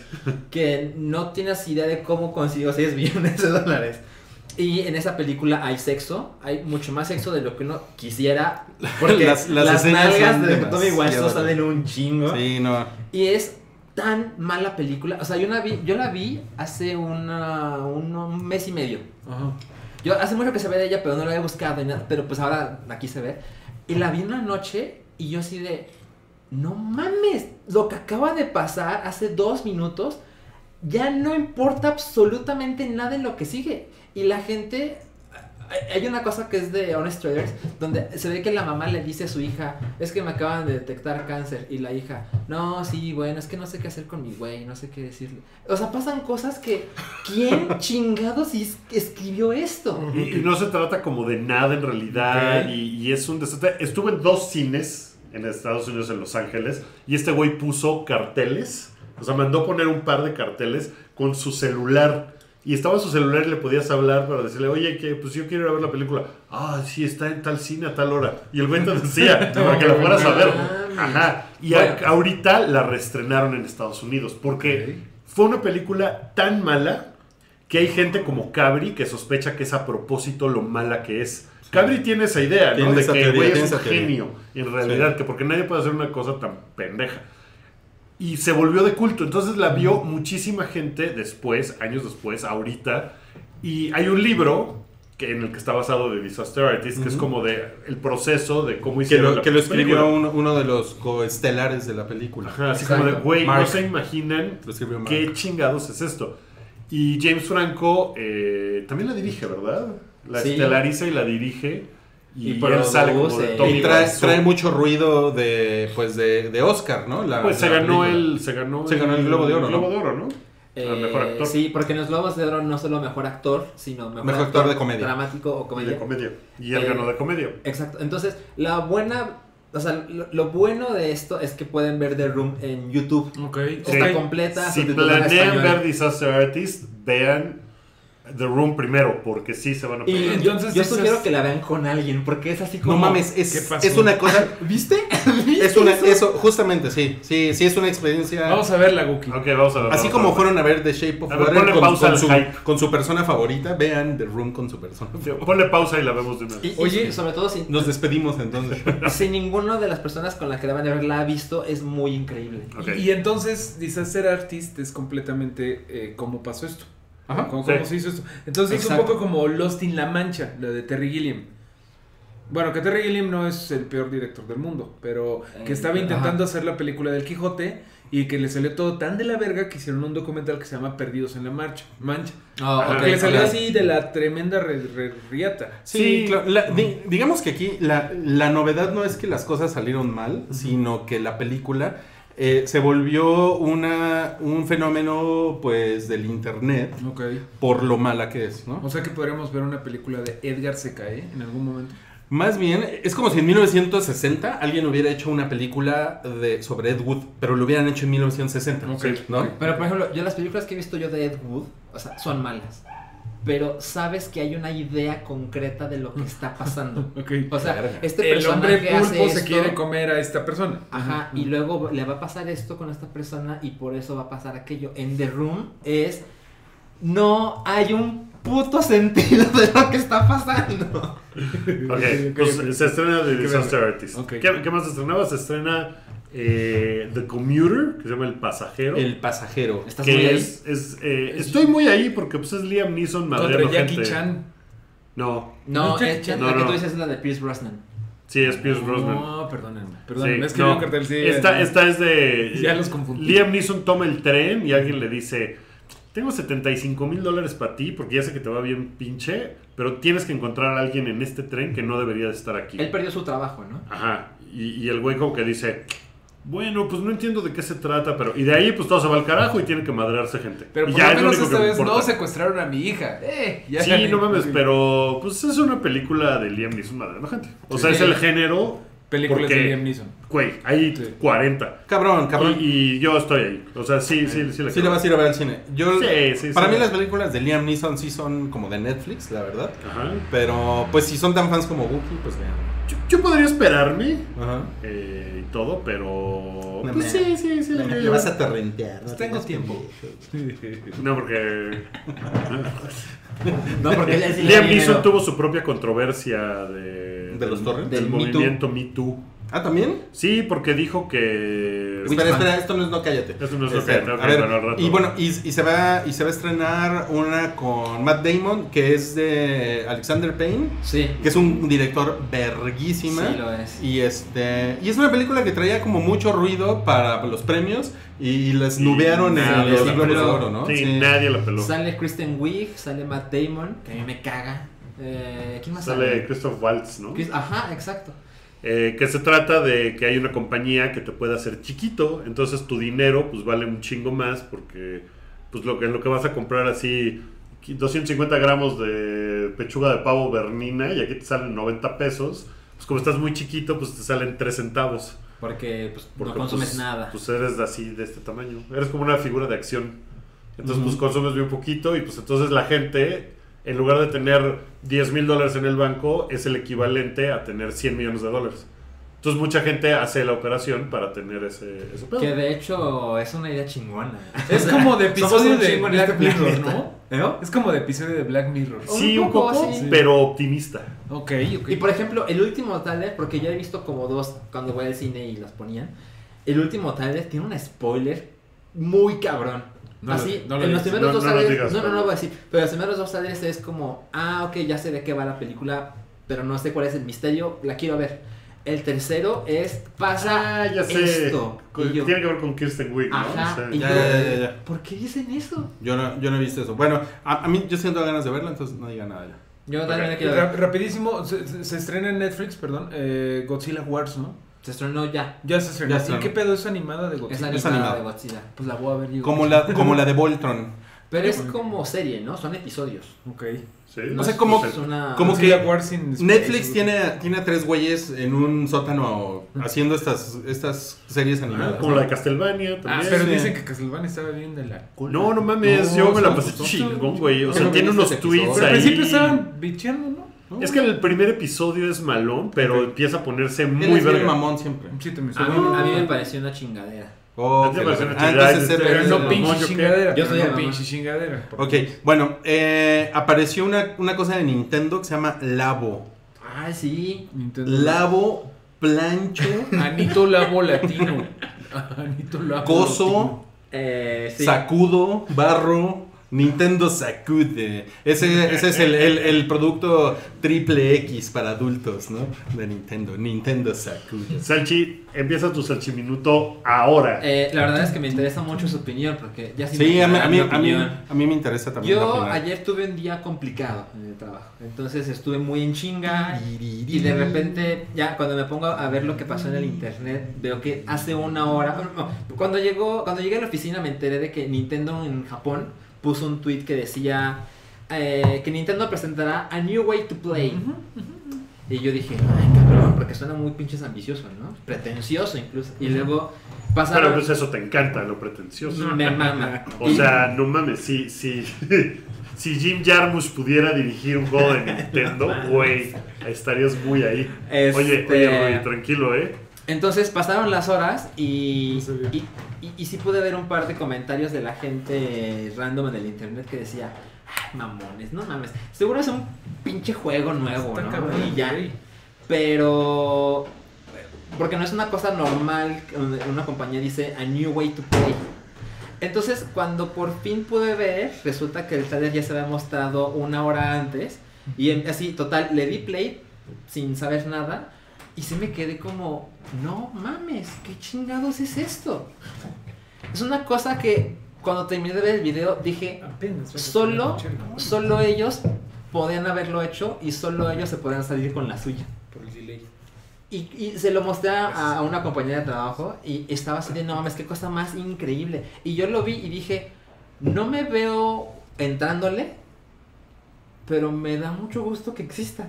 que no tienes idea de cómo consiguió 6 millones de dólares. Y en esa película hay sexo, hay mucho más sexo de lo que uno quisiera. <laughs> Porque Las- las, las escenas nalgas de Tommy Wiseau salen un chingo. Sí, no. Y es tan mala película. O sea, yo la vi, yo la vi hace una, un, un mes y medio. Ajá. Yo hace mucho que se ve de ella, pero no la había buscado. nada, pero pues ahora aquí se ve. Y la vi una noche y yo así de... No mames, lo que acaba de pasar hace dos minutos ya no importa absolutamente nada en lo que sigue. Y la gente... hay- una cosa que es de Honest Traders, donde se ve que la mamá le dice a su hija, es que me acaban de detectar cáncer, y la hija, no, sí, bueno, es que no sé qué hacer con mi güey, no sé qué decirle. O sea, pasan cosas que, ¿quién <laughs> chingados escribió esto? Y, y no se trata como de nada en realidad. Y, y es un desastre. Estuve en dos cines en Estados Unidos, en Los Ángeles. Y este güey puso carteles. O sea, mandó poner un par de carteles con su celular. Y estaba en su celular y le podías hablar para decirle, oye, que pues yo quiero ir a ver la película. Ah, sí, está en tal cine a tal hora. Y el güey te decía, <laughs> para que la fueras a ver. Ajá. Y a- ahorita la reestrenaron en Estados Unidos. Porque fue una película tan mala que hay gente como Cabri que sospecha que es a propósito lo mala que es. Cabri tiene esa idea, ¿no? De que teoría, güey es un genio, en realidad, Sí. que porque nadie puede hacer una cosa tan pendeja. Y se volvió de culto, entonces la vio muchísima gente después, años después, ahorita. Y hay un libro que, en el que está basado de Disaster Artist, que es como de el proceso de cómo Que hicieron lo, la que lo escribió uno, uno de los coestelares de la película. Ajá, así Exacto. como de, güey, no se imaginan Lo qué chingados es esto. Y James Franco eh, también la dirige, ¿verdad? La Sí. estelariza y la dirige. Y, Y él sale como de Tommy Y trae, mucho ruido de, pues de, de Oscar, ¿no? La- Pues se ganó, película. el, se ganó Se ganó el Globo de Oro, Globo ¿no? de Oro, ¿no? Eh, mejor actor. Sí, porque en los Globos de Oro no solo mejor actor, sino mejor, Mejor actor de comedia. Dramático o Y comedia. de comedia. Y él Eh, ganó de comedia. Exacto. Entonces, la buena. O sea, lo, lo bueno de esto es que pueden ver The Room en YouTube. Ok. Está ok. completa. Si planean ver Disaster Artist, vean The Room primero, porque sí se van a Y pegar. yo, Entonces yo dices- sugiero que la vean con alguien, porque es así como. No mames, ¿Qué es, es una cosa. <laughs> <laughs> ¿Viste? Es una, eso, justamente, sí. Sí, sí, es una experiencia. Vamos a ver la Guki. Ok, vamos a ver. Así como a ver. fueron a ver The Shape of A ver, Water ponle con, pausa con su, con su persona favorita, vean The Room con su persona Sí, favorita. Ponle pausa y la vemos de una vez. Y, y Oye, sobre todo si, Nos despedimos entonces. <laughs> si ninguno de las personas con las que la van a ver la ha visto, es muy increíble. Y entonces, Disaster Artist es completamente eh, cómo pasó esto. Ajá, ¿Cómo, sí. cómo se hizo esto? Entonces es un poco como Lost in La Mancha, la de Terry Gilliam. Bueno, que Terry Gilliam no es el peor director del mundo, pero que Eh, estaba ajá. intentando hacer la película del Quijote y que le salió todo tan de la verga que hicieron un documental que se llama Perdidos en la Marcha, Mancha. Que le salió así de la tremenda re- re- riata. Sí, Sí. claro. La- di- digamos que aquí la, la novedad no es que las cosas salieron mal, sino que la película eh, se volvió una, un fenómeno pues del internet por lo mala que es, ¿no? O sea que podríamos ver una película de Edgar se cae en algún momento. Más bien, es como si en 1960 alguien hubiera hecho una película de, sobre Ed Wood, pero lo hubieran hecho en 1960, Ok. ¿no? Pero por ejemplo, yo las películas que he visto yo de Ed Wood, o sea, son malas. Pero sabes que hay una idea concreta de lo que está pasando. <laughs> Ok. O sea, Verga. este el hombre hace pulpo se quiere comer a esta persona. Ajá, y luego le va a pasar esto con esta persona y por eso va a pasar aquello. En The Room es no hay un puto sentido de lo que está pasando. Ok, pues se estrena The Disaster. Artist. Ok. ¿Qué, qué más se estrenaba? Se estrena eh, The Commuter, que se llama El Pasajero. El pasajero. ¿Estás muy que ahí? es, es, eh, estoy muy ahí porque pues es Liam Neeson madreando Contra Jackie gente. Chan. No, No, ¿No es es- Chan? la No, que no. tú dices es la de Pierce Brosnan. sí, es Pierce Brosnan. No, perdónenme. Perdónenme. Sí, es que no. cartel, sí. esta, no. esta es de. <laughs> Ya los confundí. Liam Neeson toma el tren y alguien le dice: Tengo 75 mil dólares para ti porque ya sé que te va bien pinche, pero tienes que encontrar a alguien en este tren que no debería de estar aquí. Él perdió su trabajo, ¿no? Ajá. Y, y el güey como que dice: Bueno, pues no entiendo de qué se trata, pero. Y de ahí, pues todo se va al carajo y tiene que madrearse gente. Pero y por lo es menos único esta vez no secuestraron a mi hija. Eh, ya Sí, no mames, pero pues es una película de Liam Neeson madreando gente. O Sí. sea, es el género. Películas porque, de Liam Neeson. Güey, hay Sí. 40. Cabrón, cabrón. Y, y yo estoy ahí. O sea, sí, sí, sí. le Sí creo. le vas a ir a ver al cine. Yo, Sí, sí, para sí. mí las películas de Liam Neeson sí son como de Netflix, la verdad. Ajá. Pero pues si son tan fans como Wookiee, pues vean. Yo, yo podría esperarme Ajá. eh, y todo, pero. No pues me- sí, sí, sí. Le, vas a torrentear. Pues tengo tiempo. No, porque. <laughs> No, porque Liam Neeson tuvo su propia controversia de. ¿De los torrents? Del Del Me Too. movimiento Me Too. Ah, ¿también? Sí, porque dijo que. Espera, espera, esto no es no cállate. Esto no es no Este, cállate, ok, a ver, bueno, y bueno, y, y se va y se va a estrenar una con Matt Damon que es de Alexander Payne, Sí. que es un director verguísima. Sí, lo es. Y este y es una película que traía como mucho ruido para los premios y les Y nubearon en nadie los Globos de. Oro, ¿no? Sí, nadie la peló. Sale Kristen Wiig, sale Matt Damon, que a mí me caga. Eh, ¿Quién más Sale sale? Christoph Waltz, ¿no? Chris- Ajá, exacto. Eh, que se trata de que hay una compañía que te puede hacer chiquito, entonces tu dinero pues vale un chingo más porque pues lo que, en lo que vas a comprar así 250 gramos de pechuga de pavo bernina y aquí te salen 90 pesos, pues como estás muy chiquito pues te salen 3 centavos. Porque, pues, Porque, no consumes pues, nada. Pues eres así de este tamaño, eres como una figura de acción. Entonces pues consumes bien poquito y pues entonces la gente en lugar de tener 10 mil dólares en el banco es el equivalente a tener 100 millones de dólares. Entonces mucha gente hace la operación para tener ese, ese pedo. Que de hecho es una idea chingona. Es como de episodio de Black este Mirror. ¿no? ¿Eh? Es como de episodio de Black Mirror. Sí, Un un poco, poco, sí. pero optimista. Ok, ok. Y por ejemplo, el último trailer, porque yo he visto como dos cuando voy al cine y los ponían. El último trailer tiene un spoiler muy cabrón. No lo- Así, no lo en los primeros No- dos no lo trailers, digas, no, no, no voy a decir, pero los primeros dos trailers es como, ah, ok, ya sé de qué va la película, pero no sé cuál es el misterio, la quiero ver. El tercero es, pasa Ah, ya sé. esto. Con- yo, Tiene que ver con Kirsten Wiig, ¿no? Ajá, O sea, y Ya, yo, ya, ya, ya. ¿por qué dicen eso? Yo no, yo no he visto eso. Bueno, a, a mí yo siento ganas de verla, entonces no diga nada ya. Yo también la Y quiero ver. rapidísimo, se, se- se estrena en Netflix, perdón, eh, Godzilla Wars, ¿no? Se estrenó ya. Ya se estrenó. Ya ¿Y estrenó. qué pedo es animada de Es Godzilla? animada, Es animada. de Godzilla. Pues la voy a ver. digo. Como la, <laughs> como la de Voltron. Pero es como serie, ¿no? Son episodios. Ok. sí. No sé cómo- Es una... ¿Cómo Godzilla que Netflix tiene, tiene a tres güeyes en un sótano haciendo estas, estas series Ah, animadas. como la de Castlevania Ah, también. pero Sí. dicen que Castlevania estaba bien de la cola. No, no mames, No, yo me la no, pasé no, chingón, no, güey. O no, sea, no tiene unos tweets. Pero al ahí. principio estaban bicheando, ¿no? ¿No? Es que el primer episodio es malón, pero empieza a ponerse muy es bien verga. mamón siempre. Sí, te me A mí, a mí me pareció una chingadera. Oh, ¿A ti te que pareció una ah, ese- Pero Pero no pinche chingadera. Yo soy de no pinche chingadera. Ok, bueno, eh, apareció una, una cosa de Nintendo que se llama Labo. Ah, sí. Nintendo. Labo, plancho, <laughs> Anito Labo Latino. <laughs> Anito Labo coso, Eh, sí. sacudo, barro. Nintendo Sacude. Ese, ese es el, el- el producto triple X para adultos, ¿no? De Nintendo. Nintendo Sacude. Salchi, empieza tu salchiminuto ahora. Eh, la verdad es que me interesa mucho su opinión, porque ya Sí, a mí, a, mí, mi a, mí, opinión. a mí me interesa también. Yo ayer tuve un día complicado en el trabajo, entonces estuve muy en chinga y de repente ya cuando me pongo a ver lo que pasó en el internet veo que hace una hora, no, cuando llegó, cuando llegué a la oficina me enteré de que Nintendo en Japón puso un tweet que decía eh, que Nintendo presentará a new way to play y yo dije, ay cabrón, porque suena muy pinches ambicioso, ¿no? Pretencioso incluso y luego pasaron Pero pues eso te encanta, lo pretencioso. me mama. O sea, no mames, si, si, <laughs> si Jim Jarmusch pudiera dirigir un juego de Nintendo, <laughs> güey, estarías muy ahí. Este- Oye, oye, Rui, tranquilo, ¿eh? Entonces pasaron las horas y, No sabía. y, y, y sí pude ver un par de comentarios de la gente random en el internet que decía, "Ay, mamones, no mames, seguro es un pinche juego nuevo, Está ¿no? cabrón, y ya. güey. Pero, porque no es una cosa normal donde una compañía dice a new way to play. Entonces, cuando por fin pude ver, resulta que el trailer ya se había mostrado una hora antes. Y en- así, total, le di play sin saber nada. Y sí me quedé como, no mames, ¿qué chingados es esto? Es una cosa que cuando terminé de ver el video dije, Apenas. solo, solo ellos podían haberlo hecho y solo ellos se podían salir con la suya. Por el delay. Y, y se lo mostré a, a una compañera de trabajo y estaba así de, no mames, qué cosa más increíble. Y yo lo vi y dije, no me veo entrándole, pero me da mucho gusto que exista.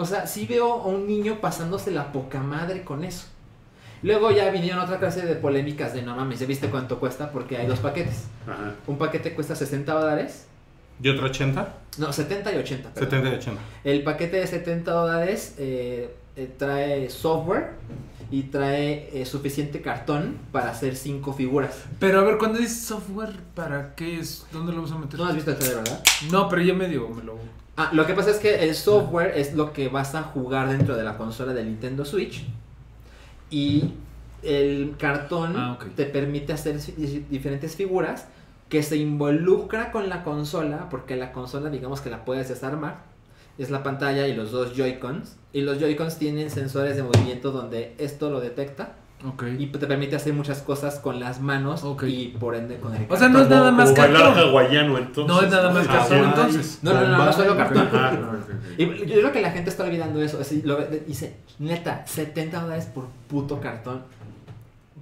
O sea, sí veo a un niño pasándose la poca madre con eso. Luego ya vinieron otra clase de polémicas de, no mames, ¿ya viste cuánto cuesta? Porque hay dos paquetes. Ajá. Un paquete cuesta 60 dólares. ¿Y otro 80? No, 70 y 80. perdón. 70 y 80. El paquete de 70 dólares eh, eh, trae software y trae eh, suficiente cartón para hacer cinco figuras. Pero a ver, cuando dices software, ¿para qué es? ¿Dónde lo vas a meter? No has visto el trailer, ¿verdad? No, pero ya medio me lo. Ah, lo que pasa es que el software es lo que vas a jugar dentro de la consola de Nintendo Switch y el cartón Ah, te permite hacer diferentes figuras que se involucra con la consola porque la consola digamos que la puedes desarmar es la pantalla y los dos Joy-Cons y los Joy-Cons tienen sensores de movimiento donde esto lo detecta Ok. y te permite hacer muchas cosas con las manos Ok. y por ende con el O sea, no es cartón. nada más Como bailar cartón. hawaiano, entonces. No es nada más Ah, cartón, entonces. No, no, no, no, solo cartón. Ajá. Y yo creo que la gente está olvidando eso. Lo ve- dice, neta, 70 dólares por puto cartón.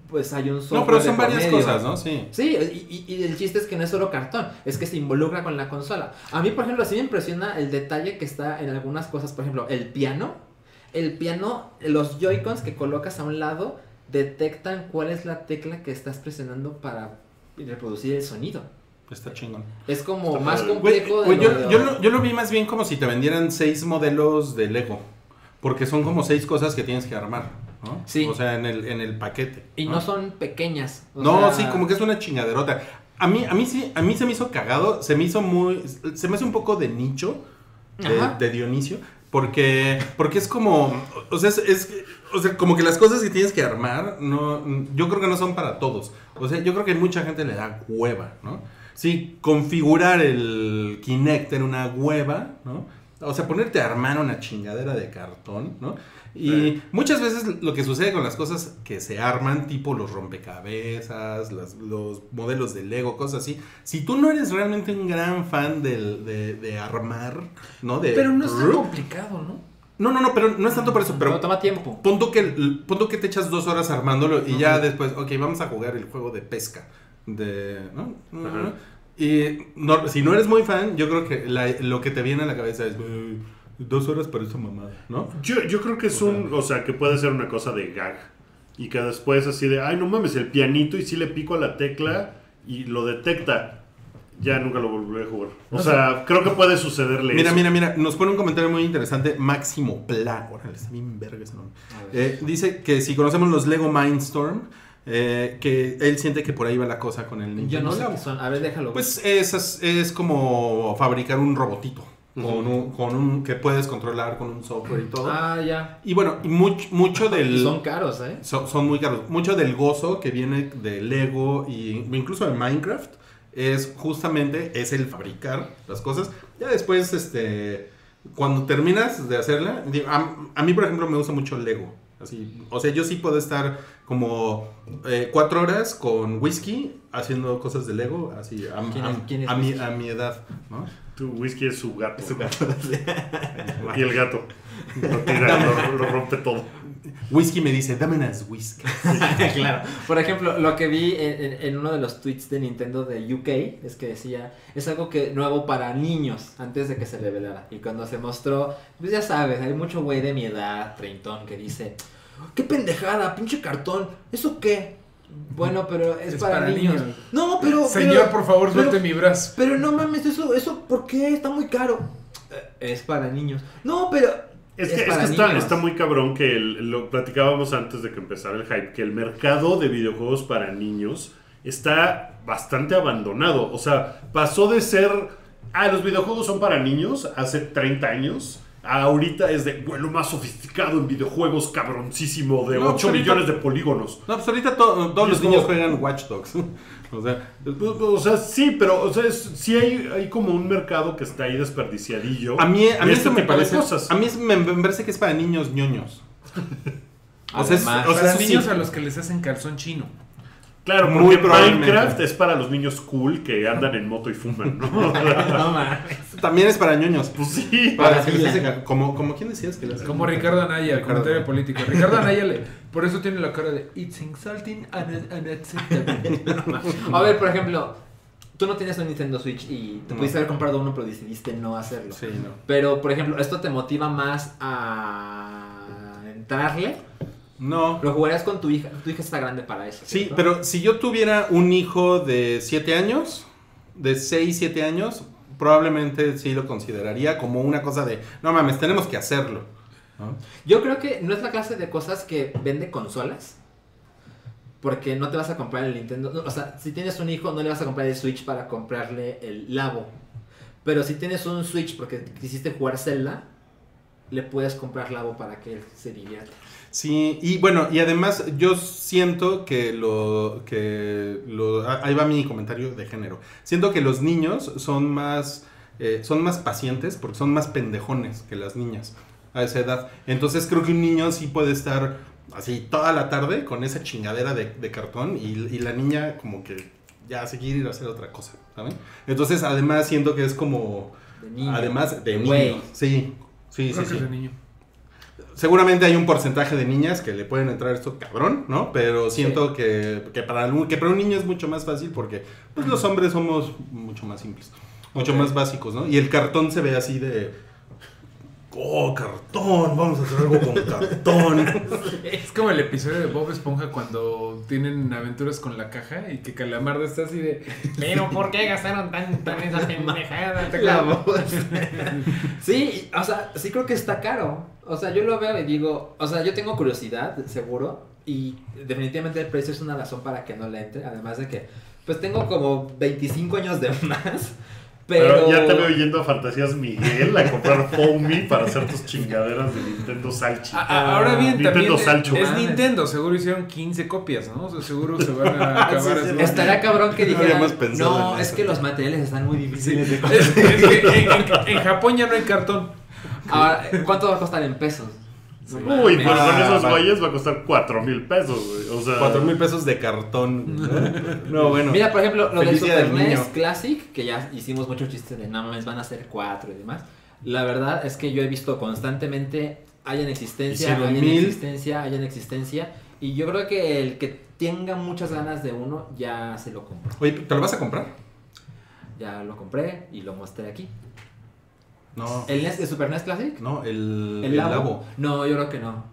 Pues hay un software. No, pero son varias medio. cosas, ¿no? Sí. Sí, y, y- y el chiste es que no es solo cartón, es que se involucra con la consola. A mí, por ejemplo, sí me impresiona el detalle que está en algunas cosas. Por ejemplo, el piano. El piano, los Joy-Cons que colocas a un lado detectan cuál es la tecla que estás presionando para reproducir el sonido. Está chingón. Es como Está más complejo de lo yo, de- yo lo, yo lo vi más bien como si te vendieran seis modelos de Lego. Porque son como seis cosas que tienes que armar. ¿no? Sí. O sea, en el, en el paquete. Y no son pequeñas. o No, sea, sí, como que es una chingaderota. A mí, a mí sí, a mí se me hizo cagado, se me hizo muy, se me hace un poco de nicho de, de Dionisio, porque, porque es como, o sea, es, es- o sea, como que las cosas que tienes que armar, no, yo creo que no son para todos. O sea, yo creo que mucha gente le da hueva, ¿no? Sí, configurar el Kinect en una hueva, ¿no? O sea, ponerte a armar una chingadera de cartón, ¿no? Y Sí. muchas veces lo que sucede con las cosas que se arman, tipo los rompecabezas, las- los modelos de Lego, cosas así, si tú no eres realmente un gran fan del- de, de armar, ¿no? De, Pero no es tan complicado, ¿no? No, no, no, pero no es tanto por eso, Pero pero toma tiempo. punto que, punto que te echas dos horas armándolo y ya después, ok, vamos a jugar el juego de pesca. De, ¿no? Ajá. Y no- si no eres muy fan, yo creo que la- lo que te viene a la cabeza es "Ay, dos horas para esa mamada, ¿no? Yo, yo creo que es un, o sea, que puede ser una cosa de gag. Y que después así de, ay, no mames, el pianito y si le pico a la tecla y lo detecta. Ya nunca lo volveré a jugar. O sea, creo que puede sucederle Mira, eso. mira, mira, nos pone un comentario muy interesante, Máximo Pla, órale, está bien verga ese nombre. Eh, dice que si conocemos los Lego Mindstorm, eh, que él siente que por ahí va la cosa con el Yo Nintendo no sé Labo. qué son. A ver, déjalo. Pues es, es, es como fabricar un robotito con, un, con un que puedes controlar con un software y todo. Ah, ya. Y bueno, y much- mucho <laughs> del Y son caros, ¿eh? son, son muy caros. Mucho del gozo que viene de Lego y incluso de Minecraft es justamente es el fabricar las cosas. Ya después, este, cuando terminas de hacerla, digo, a, a mí por ejemplo me gusta mucho Lego. Así, o sea, yo sí puedo estar como eh, cuatro horas con whisky haciendo cosas de Lego, así a, ¿Quién a- es- quién es a mi, a mi edad, ¿no? Tu whisky es su gato. <laughs> Y el gato. Lo tira, lo, lo rompe todo. Whisky me dice, dame unas whisky. <laughs> <laughs> claro. Por ejemplo, lo que vi en, en- en uno de los tweets de Nintendo de UK es que decía, es algo que nuevo para niños antes de que se revelara. Y cuando se mostró, pues ya sabes, hay mucho güey de mi edad, treintón, que dice, qué pendejada, pinche cartón, ¿eso qué? Bueno, pero es, Es para, para niños. niños. No, pero... Señor, pero- por favor, pero- suelte mi brazo. Pero no mames, eso, eso, ¿por qué? Está muy caro. Eh, Es para niños. No, pero... Es que, es para que está, muy cabrón que el- lo platicábamos antes de que empezara el hype, que el mercado de videojuegos para niños está bastante abandonado. O sea, pasó de ser, ah, los videojuegos son para niños hace 30 años. Ahorita es de, bueno, lo más sofisticado en videojuegos, cabroncísimo, de No, 8 pues ahorita- millones de polígonos. No, pues ahorita to- todos los niños juegan Watch Dogs. <laughs> o sea, O sea, sí, pero o sea, es- sí hay, hay como un mercado que está ahí desperdiciadillo. A mí, a mí este eso me tipo de parece. cosas. A mí es- me, me parece que es para niños ñoños. <laughs> O sea, es- o sea, Para eso sí. niños a los que les hacen calzón chino. Claro, Muy porque. Minecraft es para los niños cool que andan en moto y fuman, ¿no? <laughs> <laughs> no mames. También es para ñoños. pues sí. Para que les hace- como, como quién decías que les hace- Como Ricardo Anaya, el Ricardo. comentario político. Ricardo Anaya, le, por eso tiene la cara de It's insulting and unacceptable. <laughs> A ver, por ejemplo, tú no tienes un Nintendo Switch y te No. pudiste haber comprado uno, pero decidiste no hacerlo. Sí, no. Pero, por ejemplo, ¿esto te motiva más a entrarle? No. Lo jugarías con tu hija. Tu hija está grande para eso. Sí, ¿cierto? pero si yo tuviera un hijo de 7 años, de 6, 7 años, probablemente sí lo consideraría como una cosa de, no mames, tenemos que hacerlo. ¿no? Yo creo que no es la clase de cosas que vende consolas. Porque no te vas a comprar el Nintendo. no, o sea, si tienes un hijo, no le vas a comprar el Switch para comprarle el Labo. Pero si tienes un Switch porque quisiste jugar Zelda, le puedes comprar Labo para que él se divierta. Sí, y bueno, y además yo siento que lo que lo ah, ahí va mi comentario de género. Siento que los niños son más eh, son más pacientes porque son más pendejones que las niñas a esa edad. Entonces creo que un niño sí puede estar así toda la tarde con esa chingadera de, de cartón y, y la niña como que ya seguir ir a hacer otra cosa, ¿saben? Entonces además siento que es como De niño. además de niño. Sí, sí, sí, Creo que sí. es de niño. Seguramente hay un porcentaje de niñas que le pueden entrar esto cabrón, ¿no? Pero siento que, que para algún- que para un niño es mucho más fácil porque pues, los hombres somos mucho más simples, mucho más básicos, ¿no? Y el cartón se ve así de... Oh, cartón, vamos a hacer algo con cartón. Es como el episodio de Bob Esponja cuando tienen aventuras con la caja y que Calamardo está así de. Pero ¿por qué gastaron tanto en esa pendejada? ¿Te <laughs> La sí, o sea, sí creo que está caro. O sea, yo lo veo y digo, o sea, yo tengo curiosidad, seguro, y definitivamente el precio es una razón para que no le entre, además de que, pues tengo como 25 años de más, pero... Pero ya te veo yendo a Fantasías Miguel a comprar Foamy para hacer tus chingaderas de Nintendo Salchi. A- Ahora bien, Nintendo también Salcho. es. Nintendo, seguro hicieron 15 copias, ¿no? O sea, seguro se van a <laughs> acabar Sí, sí, así. Estaría cabrón que No dijeran, habíamos pensado no, en es eso". que los materiales están muy difíciles de Es, conseguir. es que en, en- en Japón ya no hay cartón. Ahora, ¿cuánto va a costar en pesos? Uy, pero con Ah, esos va. güeyes va a costar 4 mil pesos, güey. O sea, 4 mil pesos de cartón. ¿no? No, bueno. Mira, por ejemplo, lo del Super del NES niño. Classic, que ya hicimos muchos chistes de no mames, van a ser cuatro y demás. La verdad es que yo he visto constantemente, hay en existencia, hay en existencia, hay en existencia. Y yo creo que el que tenga muchas ganas de uno, ya se lo compró. Oye, ¿te lo vas a comprar? Ya lo compré y lo mostré aquí. No. ¿El NES de Super NES Classic? No, el, ¿El el Labo? No, yo creo que no.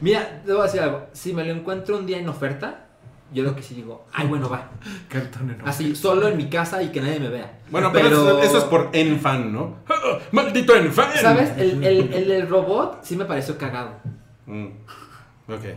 Mira, te voy a decir algo. Si me lo encuentro un día en oferta, yo creo que sí digo, ay, bueno, va. <laughs> Cartón enorme. Así, solo en mi casa y que nadie me vea. Bueno, pero, eso, eso es por Enfan, ¿no? <laughs> ¡Ah! ¡Maldito Enfan! ¿Sabes? El, el, el, el robot sí me pareció cagado. Mm,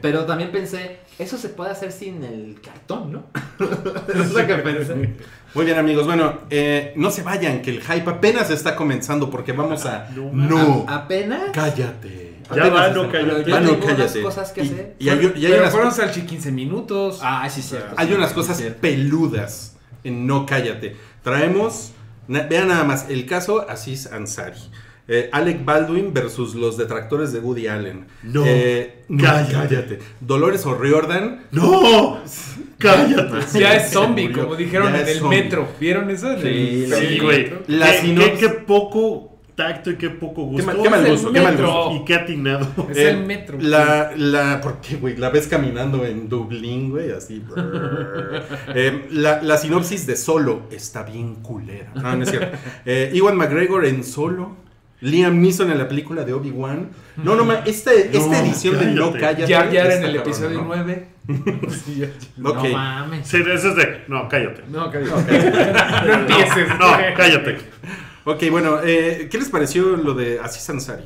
Pero también pensé, eso se puede hacer sin el cartón, ¿no? <laughs> es lo que pensé. Muy bien, amigos. Bueno, eh, no se vayan, que el hype apenas está comenzando porque vamos a. No. No, A- apenas. cállate. Ya va, no, cállate. yo no, tengo unas cállate. cosas que Y- hacer. Y, hay, y hay Pero unas, fueron salchi 15 minutos. Ah, sí, cierto. hay sí, unas sí, cosas cierto. peludas en No Cállate. Traemos. vean nada más, el caso Aziz Ansari. Eh, Alec Baldwin versus los detractores de Woody Allen. No, Eh, no, cállate. cállate. Dolores O'Riordan. ¡No! ¡Cállate! <laughs> Ya es zombie, como dijeron Ya en el zombie. metro. ¿Vieron eso? En Sí, Sí, güey. La ¿Qué, sinopsis- qué, qué poco tacto y qué poco Qué gusto. mal, qué mal Es el gusto, qué mal gusto. Y qué atinado. <laughs> Es Eh, el metro. La, la, ¿por qué, güey? La ves caminando en Dublín, güey, así. <laughs> Eh, la, la sinopsis de Solo está bien culera. No, no es cierto. Eh, Ewan McGregor en Solo. Liam Neeson en la película de Obi-Wan. No, no, ma, esta, esta edición de No cállate. Cállate. Jar Jar en el cabrón, episodio ¿no? 9. Sí, ya- No mames. Sí, ese es de. No, cállate. No, cállate. <laughs> No empieces. No, cállate. Ok, bueno, eh, ¿qué les pareció lo de Aziz Ansari?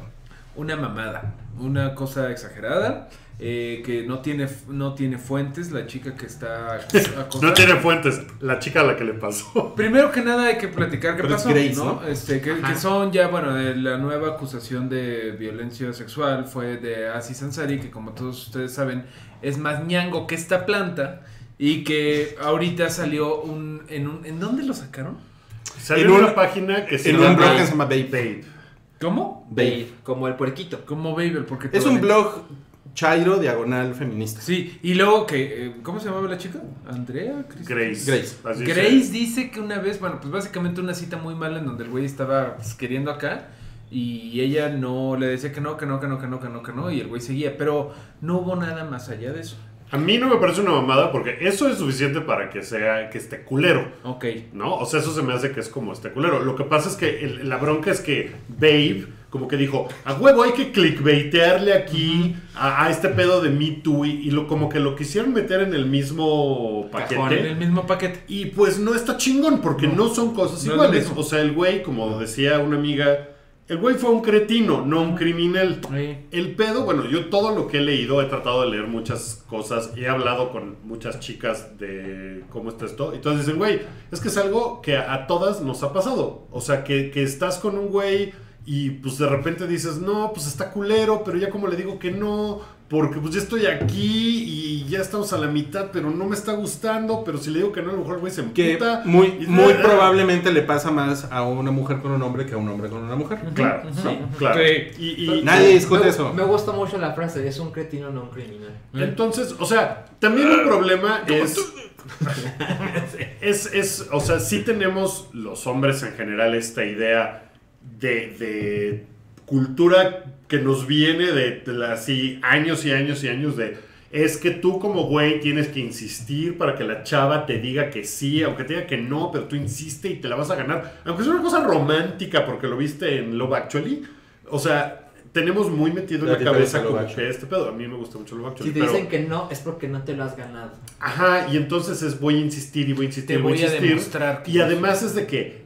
Una mamada. Una cosa exagerada. Eh, que no tiene, no tiene fuentes. La chica que está <laughs> acosada. No tiene fuentes. La chica a la que le pasó. Primero que nada hay que platicar qué Pero es pasó, Grace, ¿no? ¿no? Este, que, son ya, bueno, de la nueva acusación de violencia sexual fue de Aziz Ansari, que como todos ustedes saben, es más ñango que esta planta. Y que ahorita salió un... ¿En, un, ¿en dónde lo sacaron? Salió En en un- una página que se En llama un blog que se llama Babe. Babe. ¿Cómo? Babe, como el puerquito. Como Babel, porque... Es un blog chairo diagonal feminista. Sí, y luego que... eh, ¿Cómo se llamaba la chica? ¿Andrea? Cristina? Grace. Grace. Así Grace dice que una vez, bueno, pues básicamente una cita muy mala en donde el güey estaba pues, queriendo acá y ella no le decía que no, que no, que no, que no, que no, que no y el güey seguía, pero no hubo nada más allá de eso. A mí no me parece una mamada porque eso es suficiente para que sea que esté culero. Ok. ¿No? O sea, eso se me hace que es como este culero. Lo que pasa es que el- la bronca es que Babe, como que dijo, a huevo hay que clickbaitearle aquí a, a este pedo de Me Too y, y lo, como que lo quisieron meter en el mismo Cajón, paquete. En el mismo paquete. Y pues no está chingón porque no, son cosas No iguales. O sea, el güey, como decía una amiga, el güey fue un cretino, no un criminal. Sí. El pedo, bueno, yo todo lo que he leído, he tratado de leer muchas cosas y he hablado con muchas chicas de cómo está esto. Y todas dicen, güey, es que es algo que a, a todas nos ha pasado. O sea, que, que estás con un güey y pues de repente dices, no, pues está culero, pero ya como le digo que no, porque pues ya estoy aquí y ya estamos a la mitad, pero no me está gustando, pero si le digo que no, a lo mejor el güey se Que emputa. muy, Y- muy <laughs> probablemente le pasa más a una mujer con un hombre que a un hombre con una mujer. Claro, sí, claro. Y, y- Nadie discute me, eso. Me gusta mucho la frase, es un cretino, no un criminal. Entonces, o sea, también un problema <laughs> es, <laughs> es, es, o sea, sí tenemos los hombres en general esta idea de, de cultura que nos viene de, de la- así años y años y años de, es que tú como güey tienes que insistir para que la chava te diga que sí, aunque te diga que no, pero tú insiste y te la vas a ganar. Aunque es una cosa romántica porque lo viste en Love Actually. O sea, tenemos muy metido en ¿A la cabeza como Actually? que este pedo. A mí me gusta mucho Love Actually. Si te pero- dicen que no, es porque no te lo has ganado. Ajá, y entonces es voy a insistir y voy a insistir Te y voy a voy a insistir. demostrar que y además es de que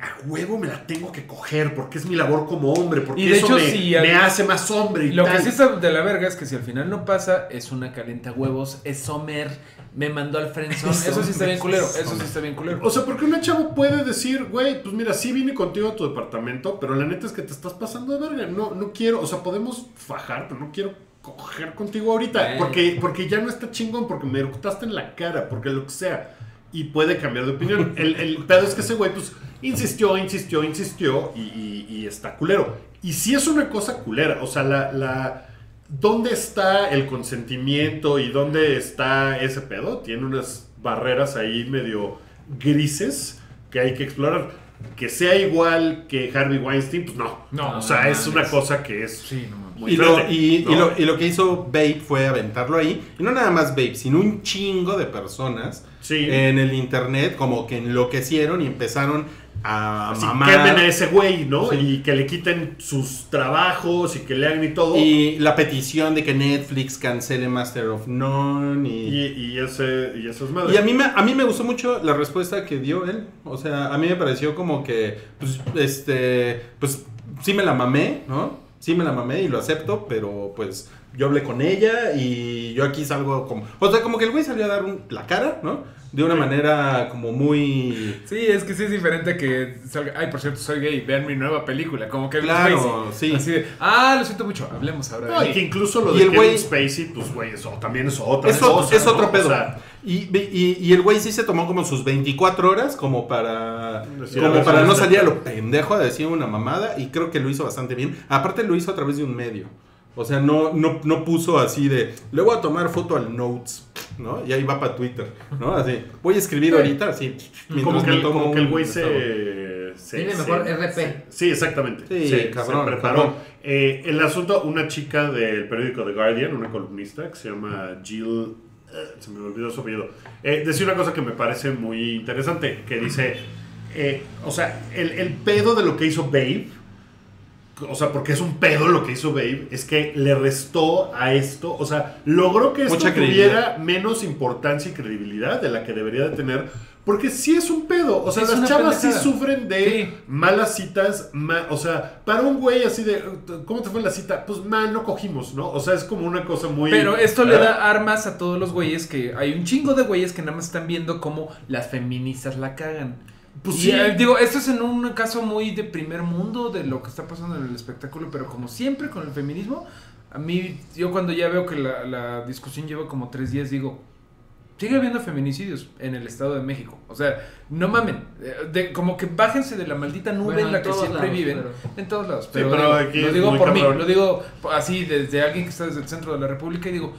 a huevo me la tengo que coger porque es mi labor como hombre, porque Y de eso hecho, me, si me al- hace más hombre. Y Lo que sí está de la verga es que si al final no pasa, es una calenta huevos, es Sommer, me mandó al friendzone. Eso sí está bien culero, eso sí está bien culero. O sea, porque una chava puede decir, güey, pues mira, sí vine contigo a tu departamento, pero la neta es que te estás pasando de verga. No, no quiero, o sea, podemos fajar, pero no quiero coger contigo ahorita. Porque, porque ya no está chingón, porque me eructaste en la cara, porque lo que sea. Y puede cambiar de opinión. El, el pedo es que ese güey, pues, insistió, insistió, insistió, y, y- y está culero. Y sí es una cosa culera. O sea, la. la ¿Dónde está el consentimiento y dónde está ese pedo? Tiene unas barreras ahí medio grises que hay que explorar. Que sea igual que Harvey Weinstein, pues no. No, o sea, no es una cosa que es Sí, no mames. muy Y lo, y, y ¿no? lo, y lo que hizo Babe fue aventarlo ahí. Y no nada más Babe, sino un chingo de personas Sí. en el internet como que enloquecieron y empezaron a Así, mamar. quemen a ese güey, ¿no? Sí. Y que le quiten sus trabajos y que le hagan y todo. Y la petición de que Netflix cancele Master of None. Y, Y, y ese, y eso es madre. y a, mí me, a mí me gustó mucho la respuesta que dio él. O sea, a mí me pareció como que, pues, este, pues, sí me la mamé, ¿no? Sí me la mamé y lo acepto, pero pues yo hablé con ella y yo aquí salgo como... O sea, como que el güey salió a dar un- la cara, ¿no? De una manera como muy... Sí, es que sí es diferente que salga. Ay, por cierto, soy gay, vean mi nueva película. Como que Claro, Spacey. sí. Así de, ah, lo siento mucho, hablemos ahora No, de y que incluso lo Y de el Kevin güey- Spacey, pues güey, eso también es otra Es, otro- cosa, es ¿no? otro O pedo. sea, y, y, y el güey sí se tomó como sus 24 horas como para Decir, como para sí, no sí. salir a lo pendejo a decir una mamada y creo que lo hizo bastante bien. Aparte lo hizo a través de un medio. O sea, no, no, no puso así de, le voy a tomar foto al Notes, ¿no? Y ahí va para Twitter, ¿no? Así, voy a escribir ahorita, así. como que, el- tomo como que el güey se, se- Tiene se- mejor se- RP. Sí, exactamente. Sí, se, cabrón, se preparó. cabrón. Eh, el asunto, una chica del periódico The Guardian, una columnista que se llama Jill, eh, se me olvidó su apellido, eh, decía una cosa que me parece muy interesante, que dice, eh, o sea, el, el pedo de lo que hizo Babe, o sea, porque es un pedo lo que hizo Babe, es que le restó a esto, o sea, logró que esto Mucha tuviera menos importancia y credibilidad de la que debería de tener, porque sí es un pedo, o sea, Es las chavas sí sufren de Sí. malas citas, ma- o sea, para un güey así de, ¿cómo te fue la cita? Pues mal, no cogimos, ¿no? O sea, es como una cosa muy... Pero esto le da armas a todos los güeyes que hay un chingo de güeyes que nada más están viendo cómo las feministas la cagan. Pues y, sí. eh, digo, esto es en un caso muy de primer mundo de lo que está pasando en el espectáculo, pero como siempre con el feminismo, a mí, yo cuando ya veo que la, la discusión lleva como tres días, digo, sigue habiendo feminicidios en el Estado de México. O sea, no mamen, eh, de, como que bájense de la maldita nube Bueno, en la en que siempre lados, viven. pero- En todos lados. Sí, Pero, pero digo, aquí lo digo por mí, cabrón. lo digo así desde alguien que está desde el centro de la República y digo,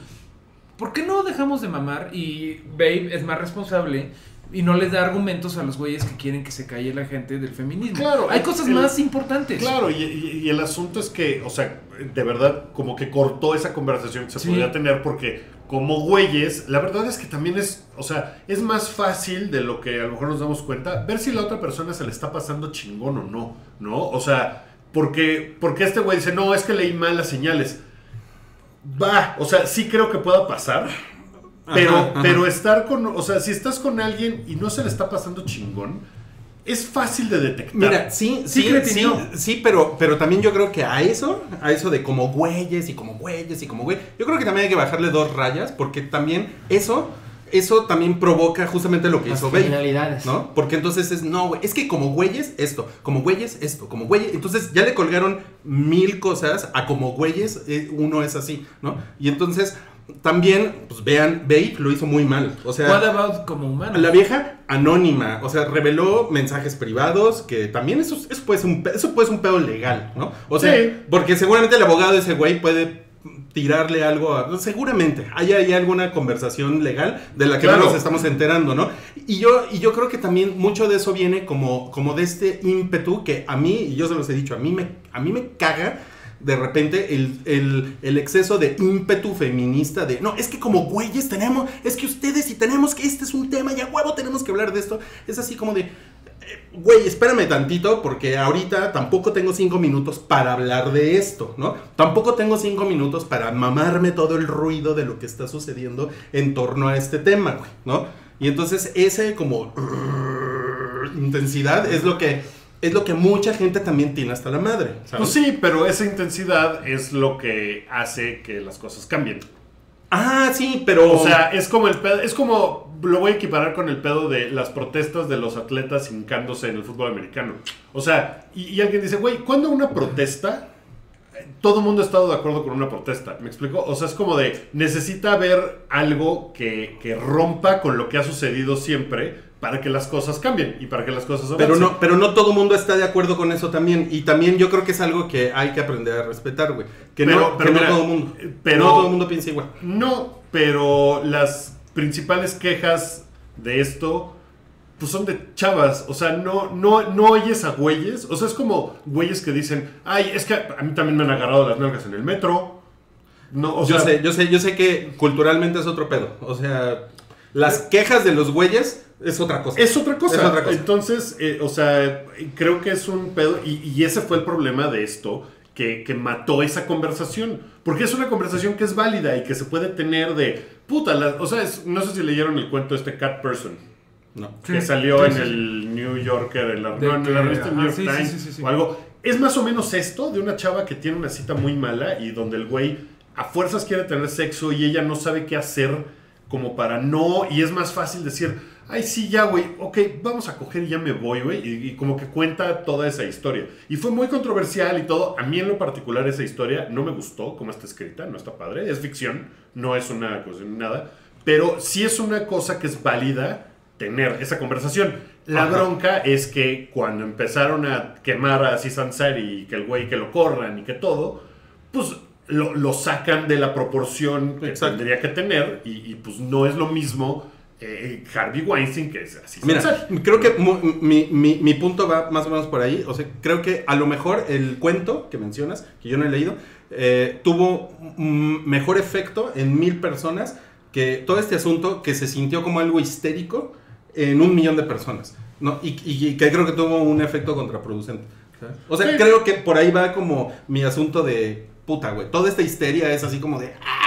¿por qué no dejamos de mamar y Babe es más responsable y no les da argumentos a los güeyes que quieren que se calle la gente del feminismo? Claro, hay el- cosas el- más importantes. Claro, y, y- y el asunto es que, o sea, de verdad, como que cortó esa conversación que se Sí. podía tener porque como güeyes, la verdad es que también es, o sea, es más fácil de lo que a lo mejor nos damos cuenta, ver si la otra persona se le está pasando chingón o no, ¿no? O sea, porque, porque este güey dice, no, es que leí mal las señales. Va, o sea, sí creo que pueda pasar. Pero, Ajá, ajá. pero estar con, o sea, si estás con alguien y no se le está pasando chingón, es fácil de detectar. Mira, sí, Sí, sí, sí, pero, pero también yo creo que a eso, a eso de como güeyes y como güeyes y como güey, yo creo que también hay que bajarle dos rayas porque también eso, eso también provoca justamente lo que Las hizo Babe. criminalidades. ¿No? Porque entonces es, no, güey, es que como güeyes esto, como güeyes esto, como güeyes, entonces ya le colgaron mil cosas a como güeyes, eh, uno es así, ¿no? Y entonces también, pues vean, Babe lo hizo muy mal, o sea... What about como humano? La vieja anónima, o sea, reveló mensajes privados que también eso, eso puede ser un, eso puede ser un pedo legal, ¿no? O sea, Sí. porque seguramente el abogado de ese güey puede tirarle algo a... Seguramente, hay ahí alguna conversación legal de la que Claro. no nos estamos enterando, ¿no? Y yo, y yo creo que también mucho de eso viene como, como de este ímpetu que a mí, y yo se los he dicho, a mí me, a mí me caga de repente el, el- exceso de ímpetu feminista de, no, es que como güeyes tenemos, es que ustedes y tenemos que, este es un tema, ya huevo tenemos que hablar de esto. Es así como de, eh, güey, espérame tantito porque ahorita tampoco tengo cinco minutos para hablar de esto, ¿no? Tampoco tengo cinco minutos para mamarme todo el ruido de lo que está sucediendo en torno a este tema, güey, ¿no? Y entonces ese como <laughs> intensidad es lo que es lo que mucha gente también tiene hasta la madre. ¿sabes? Pues sí, pero esa intensidad es lo que hace que las cosas cambien. Ah, sí, pero. O sea, es como el pedo, es como lo voy a equiparar con el pedo de las protestas de los atletas hincándose en el fútbol americano. O sea, y, y alguien dice, güey, ¿cuándo una protesta? Todo el mundo ha estado de acuerdo con una protesta, ¿me explico? O sea, es como de, necesita haber algo que, que rompa con lo que ha sucedido siempre para que las cosas cambien y para que las cosas Pero avancen. no, pero no todo mundo está de acuerdo con eso también. Y también yo creo que es algo que hay que aprender a respetar, güey. Que, Pero- no, pero que no mira, todo el mundo. pero- no todo mundo piensa igual. No, pero las principales quejas de esto pues son de chavas, o sea, no, no, no oyes a güeyes, o sea, es como güeyes que dicen, ay, es que a mí también me han agarrado las nalgas en el metro. No, o yo sea, sé, yo sé, yo sé que culturalmente es otro pedo. O sea, las quejas de los güeyes es otra cosa. Es otra cosa. Es otra cosa. Entonces, eh, o sea, creo que es un pedo. Y, y ese fue el problema de esto. Que, que mató esa conversación. Porque es una conversación que es válida y que se puede tener de. Puta, la- o sea, es- no sé si leyeron el cuento de este Cat Person. No. Que Sí, salió sí, en sí, el New Yorker, en la, De no, en que- la revista New ajá, York Times sí, sí, sí. o algo. Es más o menos esto de una chava que tiene una cita muy mala y donde el güey a fuerzas quiere tener sexo y ella no sabe qué hacer como para no. Y es más fácil decir, ay, sí, ya, güey, ok, vamos a coger y ya me voy, güey. Y, y como que cuenta toda esa historia. Y fue muy controversial y todo. A mí en lo particular esa historia no me gustó cómo está escrita, no está padre. Es ficción, no es una cosa ni nada. Pero sí es una cosa que es válida tener esa conversación. La Ajá. bronca es que cuando empezaron a quemar a Aziz Ansari y que el güey que lo corran y que todo, pues lo, lo sacan de la proporción que Exacto. tendría que tener y, y, pues no es lo mismo eh, Harvey Weinstein que es Aziz Mira, creo que mi, mi- mi punto va más o menos por ahí. O sea, creo que a lo mejor el cuento que mencionas, que yo no he leído, eh, tuvo mejor efecto en mil personas que todo este asunto que se sintió como algo histérico en un millón de personas. ¿no? Y, y- y que creo que tuvo un efecto contraproducente. ¿sabes? O sea, Sí. creo que por ahí va como mi asunto de puta, güey. Toda esta histeria es así como de... "Ah".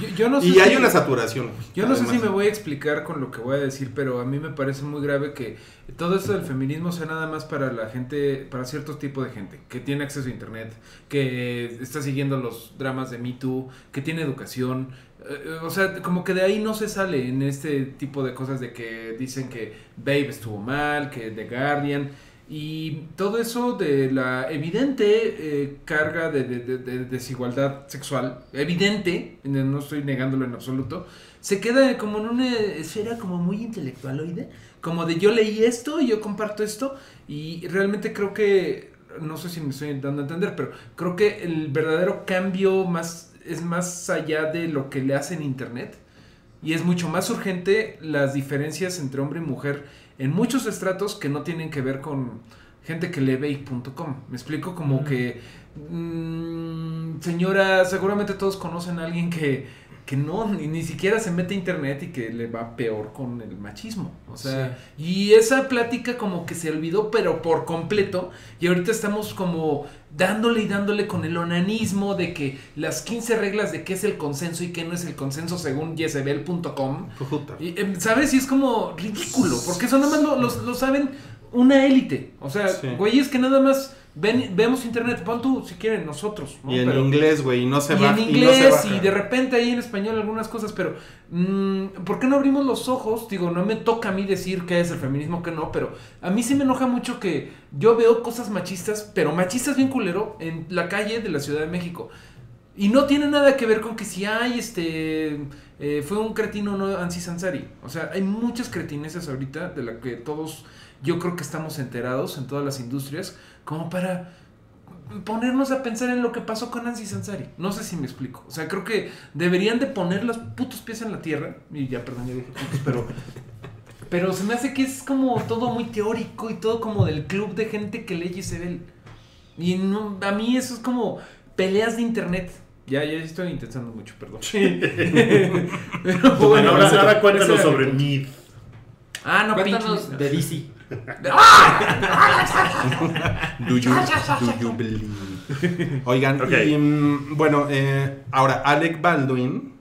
Yo, yo no sé y hay una saturación. Yo no sé si me voy a explicar con lo que voy a decir, pero a mí me parece muy grave que todo esto del feminismo sea nada más para la gente, para ciertos tipos de gente, que tiene acceso a internet, que está siguiendo los dramas de Me Too, que tiene educación. eh, O sea, como que de ahí no se sale en este tipo de cosas de que dicen que Babe estuvo mal, que The Guardian. Y todo eso de la evidente eh, carga de, de- de- de desigualdad sexual, evidente, no estoy negándolo en absoluto, se queda como en una esfera como muy intelectualoide, como de yo leí esto yo comparto esto, y realmente creo que, no sé si me estoy dando a entender, pero creo que el verdadero cambio más es más allá de lo que le hace en Internet, y es mucho más urgente las diferencias entre hombre y mujer en muchos estratos que no tienen que ver con gente que lee Bake.com. Me explico como que, mm, señora, seguramente todos conocen a alguien que, que no, ni, ni siquiera se mete a internet y que le va peor con el machismo. O sea, y esa plática como que se olvidó, pero por completo. Y ahorita estamos como dándole y dándole con el onanismo de que las 15 reglas de qué es el consenso y qué no es el consenso según Jezebel.com. Puta. Y, em, ¿Sabes? Y es como ridículo, porque eso nada más lo, lo- lo saben una élite. O sea, Sí. güeyes que nada más ven, vemos internet, pon tú si quieren nosotros. ¿no? Y en Pero- inglés, güey, y no se y va en no se inglés baja. y, de repente ahí en español algunas cosas, pero mm, ¿por qué no abrimos los ojos? Digo, no me toca a mí decir qué es el feminismo, qué no, pero a mí sí me enoja mucho que yo veo cosas machistas, pero machistas bien culero, en la calle de la Ciudad de México. Y no tiene nada que ver con que si hay este eh, fue un cretino no Ansi Sansari. O sea, hay muchas cretineses ahorita de la que todos yo creo que estamos enterados en todas las industrias, como para ponernos a pensar en lo que pasó con Nancy Sansari. No sé si me explico. O sea, creo que deberían de poner los putos pies en la tierra. Y ya, perdón, ya dije pero... <laughs> Pero se me hace que es como todo muy teórico y todo como del club de gente que lee Jezebel. Y no, a mí eso es como peleas de internet. Ya, ya estoy intentando mucho, perdón. <laughs> Pero Bueno, ahora, ahora cuéntanos sobre mi punto. Need. Ah, no, Cuéntanos de DC. Do you, do you believe? Oigan, y, mm, bueno, eh, ahora Alec Baldwin.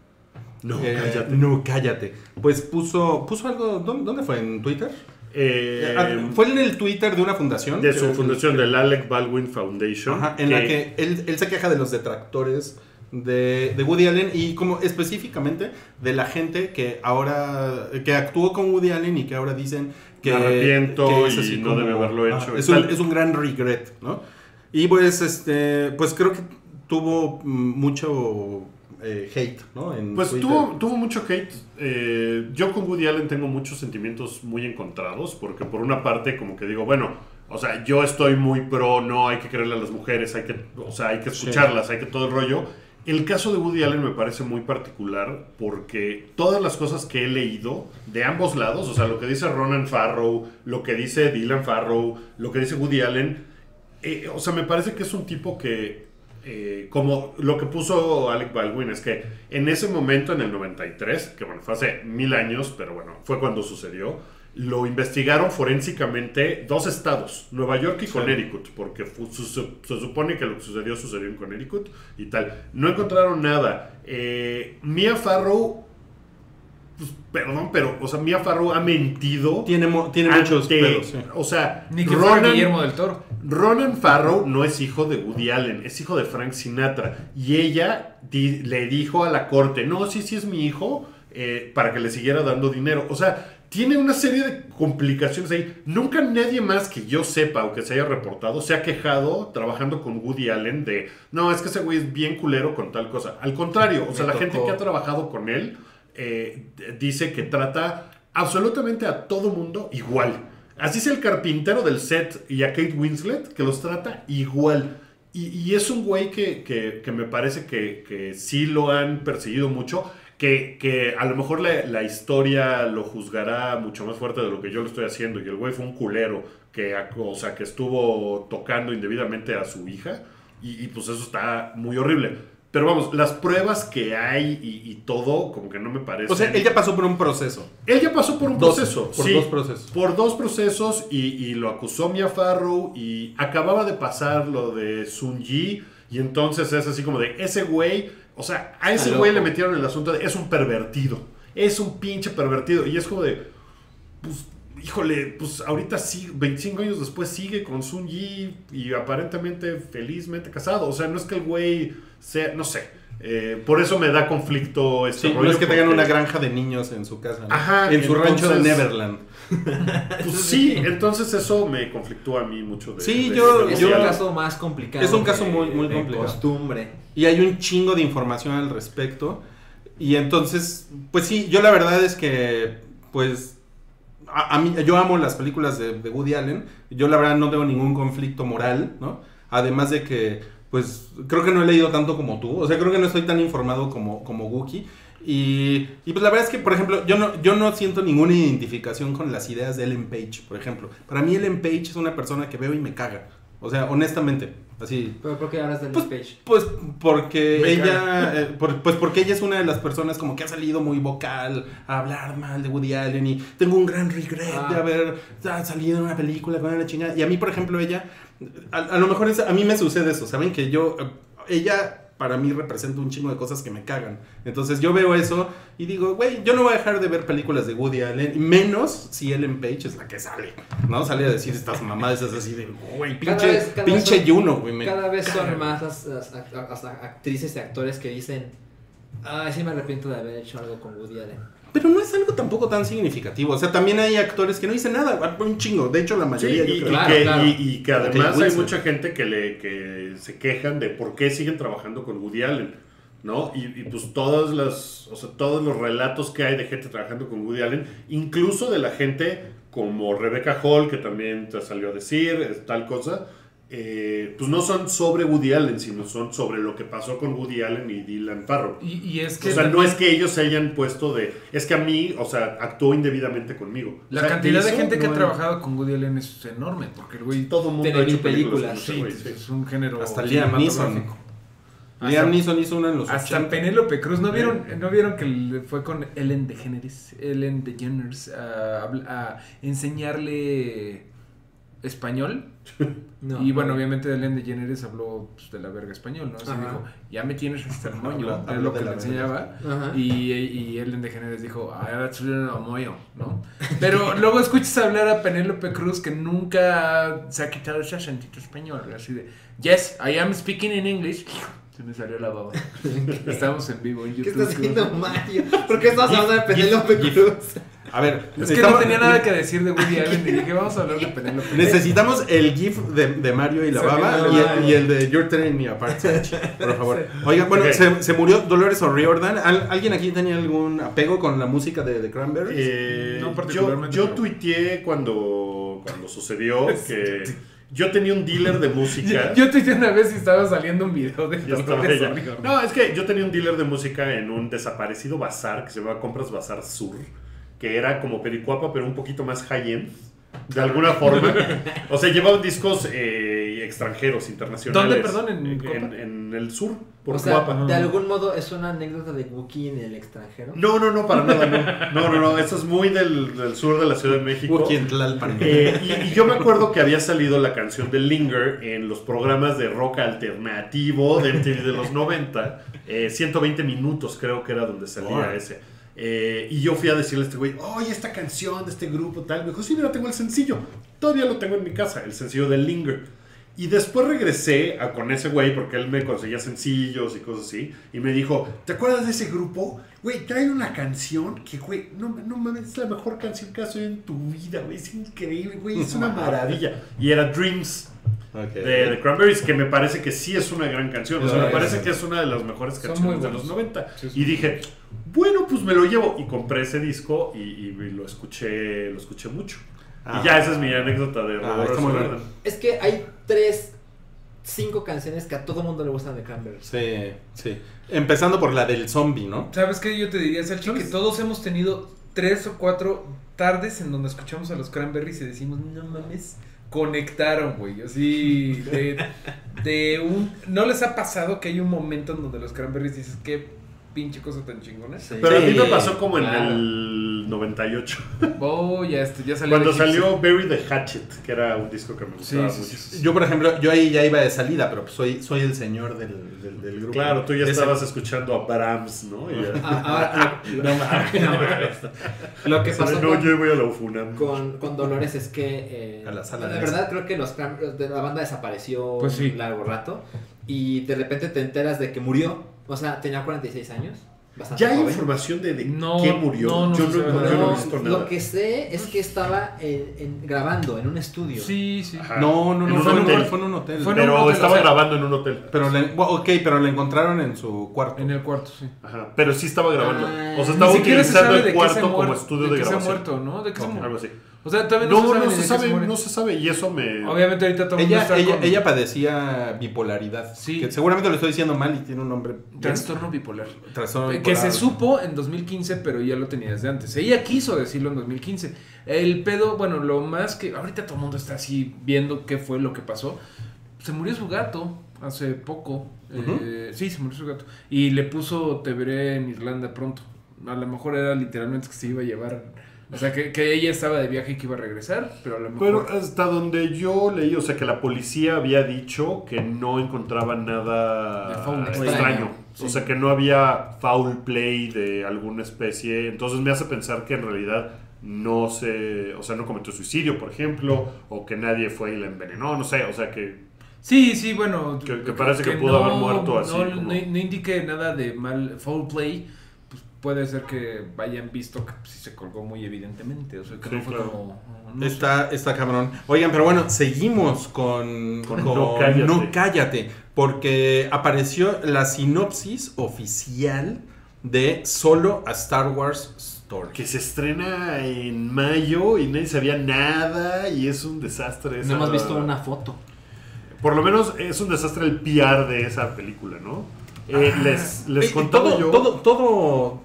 No, eh, cállate. No, cállate. Pues puso, puso algo. ¿dónde, dónde fue? ¿En Twitter? Eh, Ah, Fue en el Twitter de una fundación. de su fundación, del Alec Baldwin Foundation. Ajá, en la que él, él se queja de los detractores de, de Woody Allen y como específicamente de la gente que ahora que actuó con Woody Allen y que ahora dicen que Me arrepiento que es y así no debe haberlo hecho es, un, es un gran regret, ¿no? Y pues este pues creo que tuvo mucho eh, hate, ¿no? En Pues tuvo, tuvo mucho hate. Eh, yo con Woody Allen tengo muchos sentimientos muy encontrados, porque por una parte como que digo, bueno, o sea, yo estoy muy pro, no hay que creerle a las mujeres, hay que, o sea, hay que escucharlas, hay que todo el rollo. El caso de Woody Allen me parece muy particular porque todas las cosas que he leído de ambos lados, o sea, lo que dice Ronan Farrow, lo que dice Dylan Farrow, lo que dice Woody Allen, eh, o sea, me parece que es un tipo que, eh, como lo que puso Alec Baldwin, es que en ese momento, en el 93, que bueno, fue hace mil años, pero bueno, fue cuando sucedió, lo investigaron forensicamente dos estados, Nueva York y Connecticut, porque fu- su- su- se supone que lo que sucedió sucedió en Connecticut y tal. No encontraron nada. Eh, Mia Farrow, pues, perdón, pero, o sea, Mia Farrow ha mentido. tiene, mo- tiene muchos sí. O sea, Ni que fuera Ronan- Guillermo del Toro. Ronan Farrow no es hijo de Woody Allen, es hijo de Frank Sinatra. Y ella di- le dijo a la corte, no, sí, sí es mi hijo, eh, para que le siguiera dando dinero. O sea, tiene una serie de complicaciones ahí. Nunca nadie más que yo sepa o que se haya reportado se ha quejado trabajando con Woody Allen de, no, es que ese güey es bien culero con tal cosa. Al contrario, o sea, Me la gente tocó. que ha trabajado con él eh, dice que trata absolutamente a todo mundo igual. Así es el carpintero del set y a Kate Winslet, que los trata igual. Y, y es un güey que, que- que me parece que, que sí lo han perseguido mucho. Que, que a lo mejor la, la historia lo juzgará mucho más fuerte de lo que yo lo estoy haciendo. Y el güey fue un culero que, o sea, que estuvo tocando indebidamente a su hija. Y, y, pues eso está muy horrible. Pero vamos, las pruebas que hay y, y todo, como que no me parece. O sea, ella pasó por un proceso. Él ya pasó por un Dos, proceso. por sí, dos procesos. Por dos procesos y, y lo acusó Mia Farrow y acababa de pasar lo de Sun Yi y entonces es así como de ese güey, o sea, a ese güey le metieron el asunto de es un pervertido, es un pinche pervertido y es como de, pues, híjole, pues ahorita sí, 25 años después sigue con Sun Yi y aparentemente felizmente casado, o sea, no es que el güey sea, no sé. eh, por eso me da conflicto este Sí, no rollo, es que tengan porque- una granja de niños en su casa. ¿no? Ajá, En su rancho de Neverland. <laughs> Pues sí, entonces eso me conflictúa a mí mucho. De, Sí, de- yo- de Es yo- un caso más complicado. Es un caso muy- muy de complicado. costumbre. Y hay un chingo de información al respecto. Y entonces, pues sí, yo la verdad es que, pues, a, a mí, yo amo las películas de, de Woody Allen. Yo la verdad no tengo ningún conflicto moral, ¿no? Además de que, pues, creo que no he leído tanto como tú. O sea, creo que no estoy tan informado como, como Wookie. Y, y pues la verdad es que, por ejemplo, yo no, yo no siento ninguna identificación con las ideas de Ellen Page, por ejemplo. Para mí Ellen Page es una persona que veo y me caga. O sea, honestamente, así, Pero ¿por qué hablas del Pues, page? pues porque Me ella, eh, por- pues porque ella es una de las personas como que ha salido muy vocal a hablar mal de Woody Allen y tengo un gran regret Ah. de haber ah, salido en una película con la chingada. Y a mí, por ejemplo, ella, a, a lo mejor es- a mí me sucede eso, ¿saben? Que yo, eh, ella para mí representa un chingo de cosas que me cagan. Entonces yo veo eso y digo, güey, yo no voy a dejar de ver películas de Woody Allen, menos si Ellen Page es la que sale, ¿no? Sale a decir estas mamadas así de, güey, Cada pinche, vez- cada pinche vez son- Juno, güey. Cada vez son más las, las act- las actrices y actores que dicen, ay, sí me arrepiento de haber hecho algo con Woody Allen. Pero no es algo tampoco tan significativo. O sea, también hay actores que no dicen nada. Un chingo. De hecho, la Sí, mayoría. yo y, creo. y Claro, que, claro. y- y que además hay mucha gente que, le, que se quejan de por qué siguen trabajando con Woody Allen, ¿no? Y, y pues todas las, o sea, todos los relatos que hay de gente trabajando con Woody Allen, incluso de la gente como Rebecca Hall, que también te salió a decir tal cosa, eh, pues no son sobre Woody Allen, sino son sobre lo que pasó con Woody Allen y Dylan Farrow. Y, y es que O sea, no es que ellos se hayan puesto de. Es que a mí, o sea, actuó indebidamente conmigo. la O sea, cantidad de gente que no ha trabajado con Woody Allen es enorme, porque el güey Todo el mundo Tiene ha hecho películas. sí, ese güey, sí. es un género Hasta Liam Neeson. Liam Hasta- Neeson hizo una en los Hasta 80. Penélope Cruz, ¿no vieron, ¿no vieron que fue con Ellen DeGeneres, Ellen DeGeneres a, a enseñarle español. <laughs> No. y bueno, obviamente Ellen DeGeneres habló pues, de la verga español, ¿no? Así Ajá. dijo, ya me tienes hasta el moño, es lo de que la le verga. enseñaba. Y, y Ellen DeGeneres dijo, ah, that's really a moño, ¿no? Pero luego escuchas hablar a Penélope Cruz que nunca se ha quitado ese acentito español, así de, yes, I am speaking in English. <laughs> Se me salió la baba. <laughs> Estamos en vivo en ¿Qué YouTube. estás haciendo, Mario? ¿Por qué estás hablando de Penélope Cruz? A ver, Es que no tenía nada que decir de Woody Allen y dije, vamos a hablar de <laughs> Penélope. Necesitamos el GIF de, de Mario y la Se baba y el, olvidó. y el de You're Tearing Me Apart, <laughs> por favor. Oigan, bueno, se, se murió Dolores O'Riordan. ¿Al- ¿Alguien aquí tenía algún apego con la música de The Cranberries? Eh, No yo, particularmente, yo tuiteé cuando, cuando sucedió <laughs> que yo tenía un dealer de música. Yo, yo tuiteé una vez y estaba saliendo un video de. No, es que yo tenía un dealer de música en un desaparecido bazar que se llama Compras Bazar Sur, que era como Pericuapa, pero un poquito más high-end, de alguna forma. o sea, llevaban discos eh, extranjeros, internacionales. ¿Dónde, perdón, en Coapa? en, en el sur, por O sea, Cuapa. de algún modo es una anécdota de Wookiee en el extranjero. No, no, no, para nada, no. No, no, no, eso es muy del, del sur de la Ciudad de México. Wookiee en Tlalpan. Eh, y, y yo me acuerdo que había salido la canción de Linger en los programas de rock alternativo de MTV de los 90. eh, 120 minutos creo que era donde salía ese. Eh, y yo fui a decirle a este güey, oye, esta canción de este grupo tal. Me dijo, sí, mira, tengo el sencillo. Todavía lo tengo en mi casa, el sencillo de Linger. Y después regresé a, con ese güey porque él me conseguía sencillos y cosas así. Y me dijo, ¿te acuerdas de ese grupo? Güey, traen una canción que, güey, no, no mames, es la mejor canción que has oído en tu vida, güey. Es increíble, güey, es una <laughs> maravilla. Y era Dreams de The Cranberries, que me parece que sí es una gran canción. O sea, me parece que es una de las mejores canciones de los buenos. 90. Sí, sí. Y dije, bueno, pues me lo llevo. Y compré ese disco y, y lo escuché lo escuché mucho. Ah. y ya esa es mi anécdota de Ah. Es que hay tres, cinco canciones que a todo mundo le gustan de Cranberries. Sí, sí. Empezando por la del zombie, ¿no? ¿Sabes qué? Yo te diría, Salchi, que todos hemos tenido tres o cuatro tardes en donde escuchamos a los Cranberries y decimos, no mames, conectaron, güey. Así, de, de un... ¿No les ha pasado que hay un momento en donde los Cranberries dices, qué pinche cosa tan chingona? Sí. Pero a mí me pasó como en claro. el 98. Oh, ya, este, ya salió. Cuando salió Bury the Hatchet, que era un disco que me gustaba Sí, sí, mucho. sí, sí. Yo, por ejemplo, yo ahí ya iba de salida, pero pues soy, soy el señor del, del, del grupo. Claro, tú ya Ese- estabas escuchando a Brahms, ¿no? Y ya- Ah, Ahora, lo, lo- no, lo que pasó no, con, yo voy a la UFUNAM. con, con Dolores es que, eh, A la sala de verdad creo que los la banda desapareció Pues sí. un largo rato y de repente te enteras de que murió. O sea, tenía 46 años. Bastante ¿Ya hay joven. información de, de No, qué murió? no, no yo, no, yo no he No, visto nada. lo que sé es que estaba en- en- grabando en un estudio. Sí, sí. Ajá. No, no, no, fue, en un, hotel. fue en un hotel. Fue en un Pero hotel, estaba o sea- grabando en un hotel. Pero le, ok, pero le encontraron en su cuarto. En el cuarto, sí. Ajá. Pero sí estaba grabando. Ah. o sea, estaba se utilizando el cuarto como muerto, estudio de de qué se ha grabación. muerto, ¿no? De qué se murió. Algo así. O sea, todavía no, No, se sabe no, se sabe, no se sabe. Y eso me. Obviamente ahorita todo el mundo Ella, está ella, con ella padecía bipolaridad. Sí. Que seguramente lo estoy diciendo mal y tiene un nombre. bien. trastorno bipolar. Trastorno Que bipolar. se supo en 2015, pero ya lo tenía desde antes. Ella quiso decirlo en 2015. El pedo, bueno, lo más que ahorita todo el mundo está así viendo qué fue lo que pasó. Se murió su gato hace poco. Eh, sí, se murió su gato. Y le puso te veré en Irlanda pronto. A lo mejor era literalmente que se iba a llevar. O sea, que, que ella estaba de viaje y que iba a regresar, pero a lo mejor. Pero hasta donde yo leí, o sea, que la policía había dicho que no encontraba nada fauna extraño. extraña. O sea, que no había foul play de alguna especie. Entonces me hace pensar que en realidad no se. O sea, no cometió suicidio, por ejemplo, o que nadie fue y la envenenó, no sé. O sea, que. Sí, sí, bueno. Que- que parece que pudo haber muerto así, No, como- no, no indique nada de mal foul play. Pues puede ser que hayan visto que sí se colgó muy evidentemente. O sea, que Sí, no fue claro. como. no Está, está cabrón. Oigan, pero bueno, seguimos con, Con con No Cállate. No Cállate, porque apareció la sinopsis oficial de Solo a Star Wars Story. Que se estrena en mayo y nadie sabía nada y es un desastre. No hemos visto una foto. Por lo menos es un desastre el PR de esa película, ¿no? Eh, les les Eh, contaba todo, yo. todo, todo,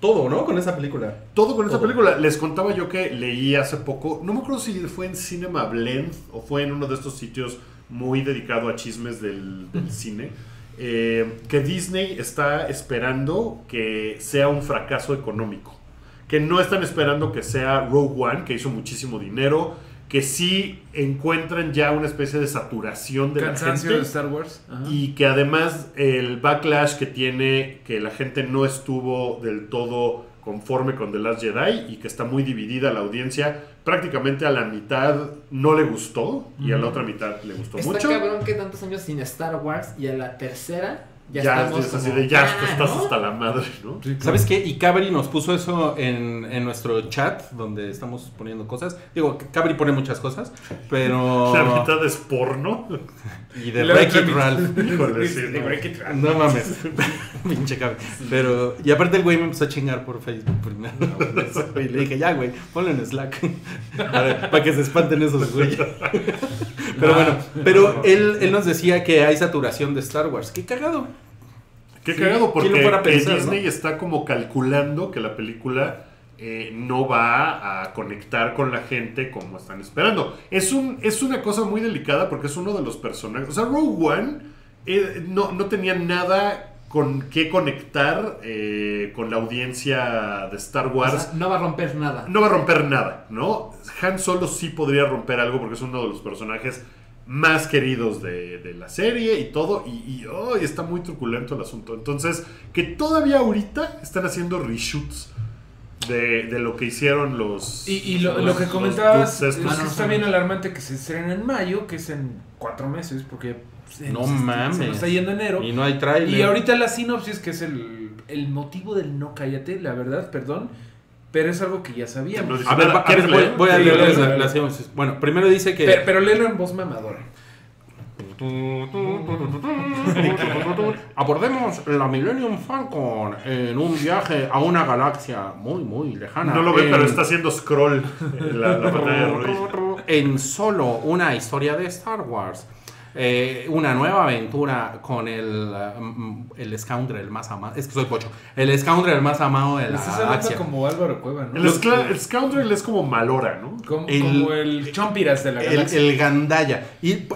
todo, ¿no? Con esa película. Todo con Todo. película. Les contaba yo que leí hace poco, no me acuerdo si fue en Cinema Blend o fue en uno de estos sitios muy dedicado a chismes del, del cine, eh, que Disney está esperando que sea un fracaso económico. Que no están esperando que sea Rogue One, que hizo muchísimo dinero, que sí encuentran ya una especie de saturación de la Cansancio gente. de Star Wars. Ajá. Y que además el backlash que tiene, que la gente no estuvo del todo conforme con The Last Jedi y que está muy dividida la audiencia, prácticamente a la mitad no le gustó y a la otra mitad le gustó Está mucho. cabrón que tantos años sin Star Wars y a la tercera ya, Ya, estamos es así como, de ya "Ah, estás ¿no?". hasta la madre, ¿no? Sí, claro. ¿Sabes qué? Y Cabri nos puso eso en, en nuestro chat donde estamos poniendo cosas. Digo, Cabri pone muchas cosas, pero... <laughs> La mitad es porno. <laughs> Y de La Wreck-It otra Ralph. <laughs> Híjole, sí, De no. Wreck-It Ralph. No mames. Pinche Cabri. Pero... Y aparte el güey me empezó a chingar por Facebook primero. Y le dije, ya, güey, ponlo en Slack. Para, para que se espanten esos güeyes. Pero bueno, pero él, él nos decía que hay saturación de Star Wars. Qué cagado. Qué Sí, cagado, porque ¿quién lo fuera a eh, pensar, Disney no? está como calculando que la película eh, no va a conectar con la gente como están esperando. Es, un, es una cosa muy delicada porque es uno de los personajes. O sea, Rogue One eh, no, no tenía nada con qué conectar eh, con la audiencia de Star O Wars. sea, no va a romper nada. no va a romper nada, ¿no? Han Solo sí podría romper algo porque es uno de los personajes más queridos de, de la serie y todo. Y, y, oh, está muy truculento el asunto. Entonces, que todavía ahorita están haciendo reshoots de, de lo que hicieron los. Y, y lo, los- lo que comentabas es que está bien alarmante que se estrena en mayo, que es en cuatro meses, porque se No nos mames. se nos está yendo enero. Y no hay trailer. Y ahorita la sinopsis, que es el, el motivo del no cállate, la verdad, perdón, pero es algo que ya sabíamos. A ver, nada. va- a ver, ¿Quieres voy, leer? voy a leerles la, léelo. la sinopsis. Bueno, primero dice que... Pero, pero léelo en voz mamadora. Abordemos la Millennium Falcon en un viaje a una galaxia muy, muy lejana. No lo En- pero está haciendo scroll en la, la pantalla de <laughs> Ruiz. En solo una historia de Star Wars. Eh, una nueva aventura con el, um, el scoundrel más amado. Es que soy pocho. El scoundrel más amado de la Estás galaxia. como Álvaro Cueva, ¿no? El, el Scoundrel es como Malora, ¿no? Como, el- como el Chompiras de la El, galaxia. el Gandaya. Y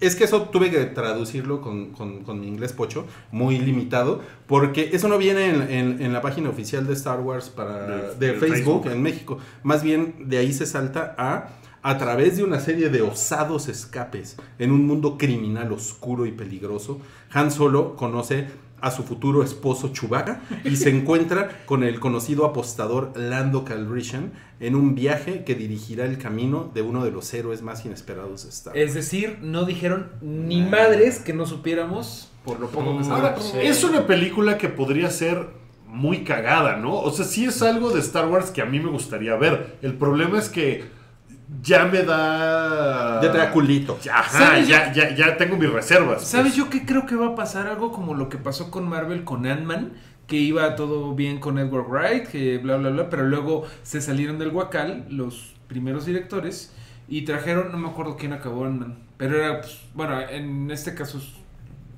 es que eso tuve que traducirlo con, con- con mi inglés pocho, muy limitado, porque eso no viene en, en- en la página oficial de Star Wars para, De- de, de Facebook, Facebook. en México. Más bien de ahí se salta a a través de una serie de osados escapes en un mundo criminal oscuro y peligroso, Han Solo conoce a su futuro esposo Chewbacca y se <laughs> encuentra con el conocido apostador Lando Calrissian en un viaje que dirigirá el camino de uno de los héroes más inesperados de Star Wars. Es decir, no dijeron ni madres que no supiéramos por lo poco que Ahora, sabemos. es una película que podría ser muy cagada, ¿no? O sea, sí es algo de Star Wars que a mí me gustaría ver. El problema es que ya me da... Ya te da culito. Ya, ajá, ¿Sabes? ya, ya, ya tengo mis reservas. ¿Sabes pues. yo qué creo que va a pasar? Algo como lo que pasó con Marvel con Ant-Man, que iba todo bien con Edward Wright, que bla, bla, bla, pero luego se salieron del Huacal los primeros directores y trajeron, no me acuerdo quién acabó Ant-Man, pero era, pues, bueno, en este caso, es-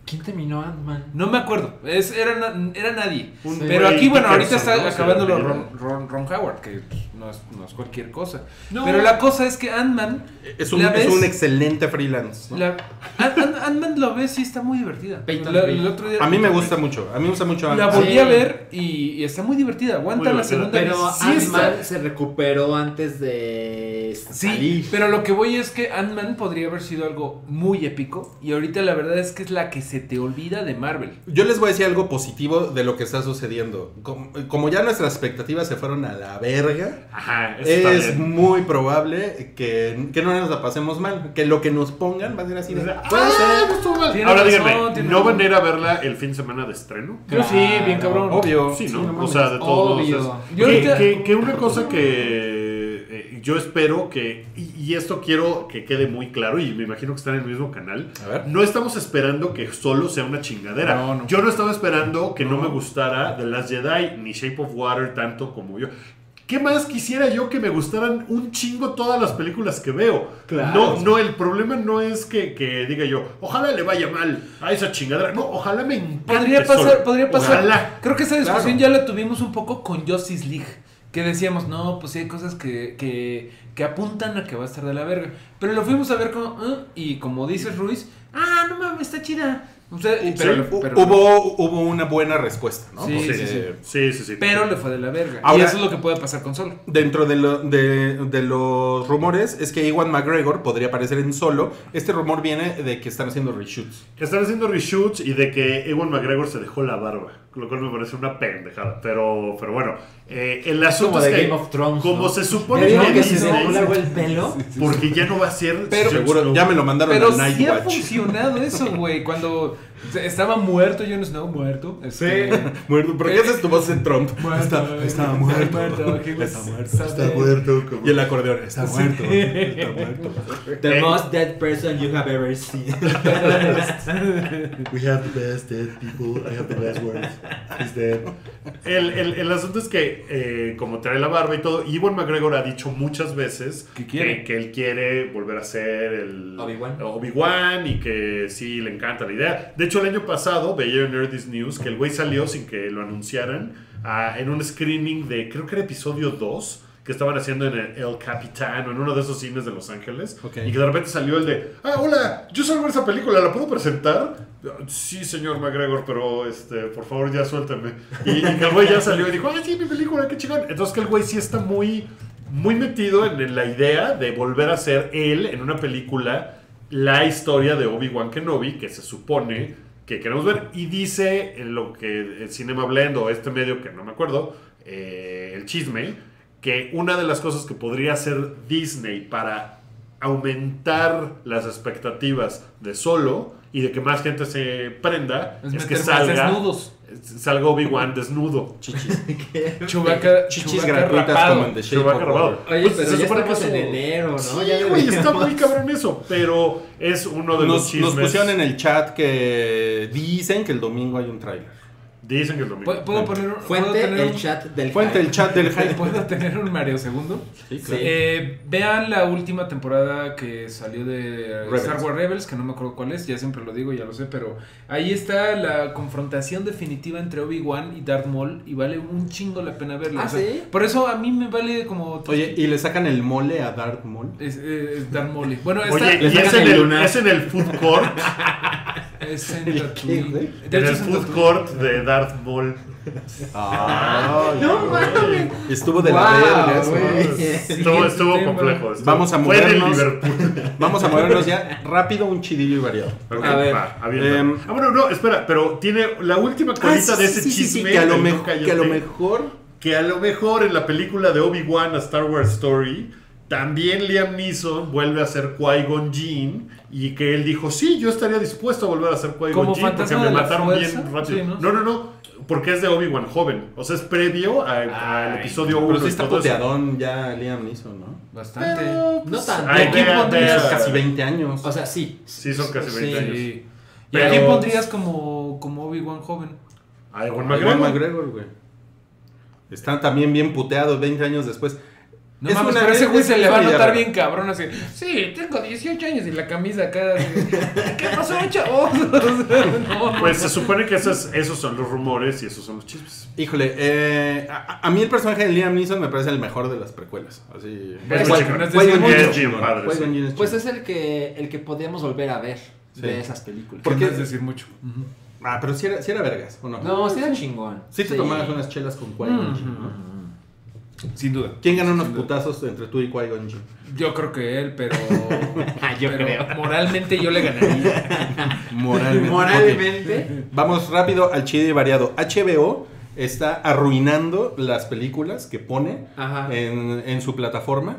¿Quién terminó Ant-Man? no me acuerdo, es, era, na- era nadie. Pero aquí, bueno, ahorita está acabándolo Ron. Ron- Ron Howard, que pues, no, es, no es cualquier cosa. No. Pero la cosa es que Ant-Man... Es un, ¿la es ves? un excelente freelance. ¿no? La, Ant- Ant- Ant-Man lo ves y está muy divertida. La- el otro día- A mí me gusta mucho. A mí me gusta mucho. La volví Sí. a ver y, y está muy divertida. Aguanta Muy la segunda Pero vez. Sí, está- Ant-Man se recuperó antes de Sí, salir. pero lo que voy es que Ant-Man podría haber sido algo muy épico. Y ahorita la verdad es que es la que se te olvida de Marvel. Yo les voy a decir algo positivo de lo que está sucediendo. Como, como ya nuestras expectativas se fueron a la verga, Ajá, eso es muy probable que, que no nos la pasemos mal. Que lo que nos pongan va a ser así de. Puede Puede ser, ser. no Ahora razón, díganme, ¿no van a ir a verla el fin de semana de estreno? Yo sí, bien cabrón. Obvio. Sí, ¿no? no o sea, de todos modos. Obvio. es- Yo que, ahorita- que- que una cosa que eh, yo espero que, y, y esto quiero que quede muy claro, y me imagino que están en el mismo canal, A ver. no estamos esperando que solo sea una chingadera. No, no. Yo no estaba esperando que no. me gustara The Last Jedi ni Shape of Water tanto como yo. ¿Qué más quisiera yo que me gustaran un chingo todas las películas que veo? Claro. No, no, el problema no es que, que diga yo, ojalá le vaya mal a esa chingadera. No, ojalá me encante. Podría pasar, solo. podría pasar. Ojalá. Creo que esa discusión Claro. ya la tuvimos un poco con Justice League. Que decíamos, no, pues sí hay cosas que, que, que apuntan a que va a estar de la verga. Pero lo fuimos a ver como, "Ah", y como dices Ruiz, ah, no mames, está chida. O sea, Sí, pero, hu- pero- hubo, hubo una buena respuesta, ¿no? Sí, Sí, Porque sí, sí. Sí, sí, sí. pero le fue de la verga. Ahora- y eso es lo que puede pasar con Solo. Dentro de, lo- de- de los rumores es que Iwan McGregor podría aparecer en solo. Este rumor viene de que están haciendo reshoots. Están haciendo reshoots y de que Ewan McGregor se dejó la barba, lo cual me parece una pendejada. Pero, pero bueno, eh, el asunto como es de que, Game of Thrones, como ¿no? se ¿Ya supone que que se dobla el pelo? porque ya no va a ser Pero- Seguro, ya me lo mandaron Pero Night sí ha funcionado eso, güey. Cuando estaba muerto Jon Snow, muerto. Este, <laughs> Muerto. ¿Por qué haces tu voz en Trump? Muerto, Está, está está muerto. muerto, he was Está muerto. sad. muerto. como- Y el acordeón. Está muerto. Está <laughs> muerto. The Eh. most dead person you have ever seen. <laughs> We have the best dead people. I have the best words. He's dead. El, el, el asunto es que, eh, como trae la barba y todo, Ewan McGregor ha dicho muchas veces Que quiere. que, él quiere volver a ser el Obi-Wan. Obi-Wan y que sí le encanta la idea. De hecho, el año pasado veía en Nerdist News que el güey salió sin que lo anunciaran ah, en un screening de, creo que era episodio 2 que estaban haciendo en el, El Capitán o en uno de esos cines de Los Ángeles. Y que de repente salió el de, ah, hola, yo salgo en esa película, ¿la puedo presentar? Sí, señor McGregor, pero este, por favor ya suéltame. Y, y que el güey ya salió y dijo, ah, sí, mi película, qué chingón. Entonces que el güey sí está muy, muy metido en, en la idea de volver a ser él en una película la historia de Obi-Wan Kenobi, que se supone que queremos ver. Y dice en lo que el Cinema Blend o este medio, que no me acuerdo, eh, el chisme, que una de las cosas que podría hacer Disney para aumentar las expectativas de solo y de que más gente se prenda Es es, que salga, desnudos. Salga Obi-Wan desnudo. Chichis. <laughs> Chubaca, Chichis gratuitas como en The Shape Chewbacca of rapado. Water. Oye, Pues pero se ya supone que estamos en enero, ¿no? Sí, Ya güey, está muy <laughs> cabrón eso, pero es uno de los Nos, chismes. nos pusieron en el chat que dicen que el domingo hay un tráiler. Dicen que es domingo. ¿Puedo, puedo poner un, ¿puedo Fuente, tener el un- chat del Fuente el chat del <laughs> hype. ¿Puedo tener un Mario segundo? Sí, claro. Eh, vean la última temporada que salió de Rebels. Star Wars Rebels, que no me acuerdo cuál es, ya siempre lo digo, ya lo sé, pero ahí está la confrontación definitiva entre Obi-Wan y Darth Maul y vale un chingo la pena verla. ¿Ah, o sea, sí? Por eso a mí me vale como... Oye, y le sacan el mole a Darth Maul. Es, eh, es Darth Maul. Bueno, está, Oye, y es en, el es en el food court. <laughs> es en ¿El güey? De en el food court de Darth Maul. Ay, No güey. mames. Estuvo de Wow, la verga. Estuvo, complejo. estuvo- Vamos a movernos. Vamos a movernos ya rápido, un chidillo y variado. Ok, A ver. va. Em, ah, bueno, no, espera, pero tiene la última colita Ah, de ese sí, sí, sí, chisme. que a lo, del mejor, no cállate, que a lo mejor que a lo mejor en la película de Obi-Wan a Star Wars Story también Liam Neeson vuelve a ser Qui-Gon Jinn y que él dijo, sí, yo estaría dispuesto a volver a ser Qui-Gon ¿Como Jinn porque me mataron fuerza? bien rápido. Sí, ¿no? ¿no? no, no, porque es de Obi-Wan joven, o sea, es previo al episodio 1 Pero sí está puteadón ya Liam Neeson, ¿no? Bastante. Pero, No pues, tanto. ay, ¿Y a quién vea, pondrías? Casi 20 años. O sea, sí. Sí, son casi 20 Sí. años. Sí. ¿Y a quién pondrías como, como Obi-Wan joven? A Ewan. McGregor, güey. Están también bien puteados 20 años después. No Es mames, una- pero ese güey se le va a notar bien cabrón así. Sí, tengo 18 años y la camisa acá. así, <laughs> ¿Qué pasó, chavos? <laughs> no, Pues se supone que esos, esos son los rumores y esos son los chismes. Híjole, eh, a, a mí el personaje de Liam Neeson me parece el mejor de las precuelas. Así. Es es padre, sí. Pues es el que, el que podríamos volver a ver Sí. de esas películas. ¿Por Porque- qué es decir mucho? Ah, pero si era, sí era vergas, ¿o no? No, sí era chingón. Sí te tomabas unas chelas con ¿no? Sin duda. ¿Quién ganó unos putazos entre tú y Qui-Gon Jinn? Yo creo que él, pero. <laughs> Yo pero creo. Moralmente yo le ganaría. <laughs> Moralmente. Moralmente. Vamos rápido al chido y variado. HBO está arruinando las películas que pone en su plataforma.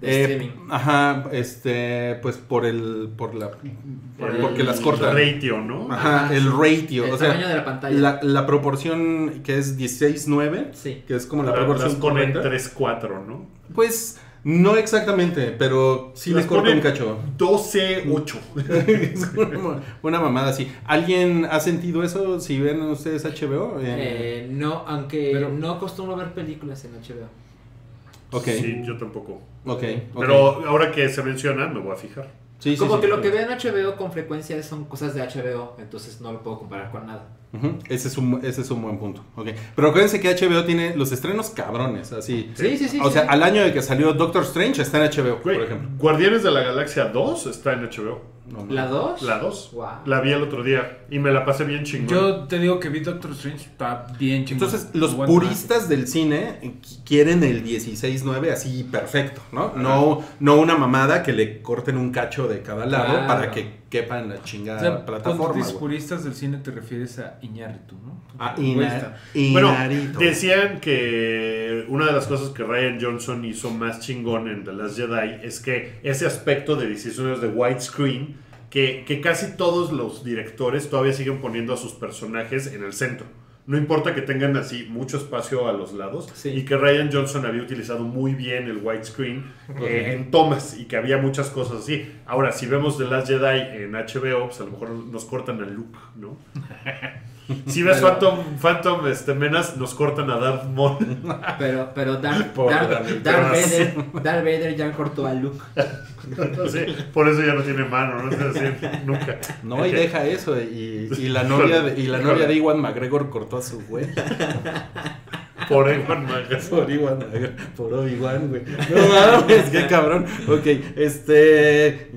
De Eh, streaming. Ajá, este, pues por el, por la, por- El porque las cortan. ratio, ¿no? Ajá, Ajá, el ratio, El o sea, tamaño de la pantalla. la, la proporción que es 16-9, Sí. que es como la La- proporción las ponen correcta. 3-4, ¿no? Pues no exactamente, pero sí Las le corta un cacho. 12-8. <laughs> es una, una mamada así. ¿Alguien ha sentido eso si ven ustedes HBO? Eh, Eh, no, aunque Pero- no acostumbro ver películas en HBO. Ok, Sí, yo tampoco. ok, ok. Pero ahora que se menciona, me voy a fijar. Sí, Como sí. que lo que veo en HBO con frecuencia son cosas de HBO, entonces no lo puedo comparar con nada. Ese, es un, ese es un buen punto. ok. Pero acuérdense que HBO tiene los estrenos cabrones, así. Sí, sí, sí. o sea, sí. al año de que salió Doctor Strange está en HBO, Güey, por ejemplo. Guardianes de la Galaxia 2 está en HBO. No, no. ¿La 2? La 2. Wow. La vi el otro día y me la pasé bien chingón. Yo te digo que vi Doctor Strange, está bien chingón. Entonces, los puristas del cine qu- quieren el 16-9 así perfecto, ¿no? No, no una mamada que le corten un cacho de cada lado Claro. para que quepa en la O chingada sea, cuando plataforma. güey. puristas del cine te refieres a Iñárritu, ¿no? Ah, Ina- está- Bueno, Inarito. decían que una de las cosas que Ryan Johnson hizo más chingón en The Last Jedi es que ese aspecto de 16 de widescreen, que, que casi todos los directores todavía siguen poniendo a sus personajes en el centro. No importa que tengan así mucho espacio a los lados Sí. y que Ryan Johnson había utilizado muy bien el widescreen eh, en tomas y que había muchas cosas así. Ahora, si vemos The Last Jedi en HBO, pues a lo mejor nos cortan a Luke, ¿no? <laughs> <laughs> Si ves Phantom, Phantom este, Menace, nos cortan a Darth Maul. <laughs> Pero, pero <laughs> Darth, Darth- Darth. Vader, Darth Vader ya cortó a Luke. Sí, por eso ya no tiene mano, no es decir, nunca. No, y deja eso. Y, y la novia de, y la novia de Iwan McGregor cortó a su güey. Por Ewan McGregor. Por Iwan McGregor. Por Obi-Wan, güey. No mames, qué cabrón. Ok, este.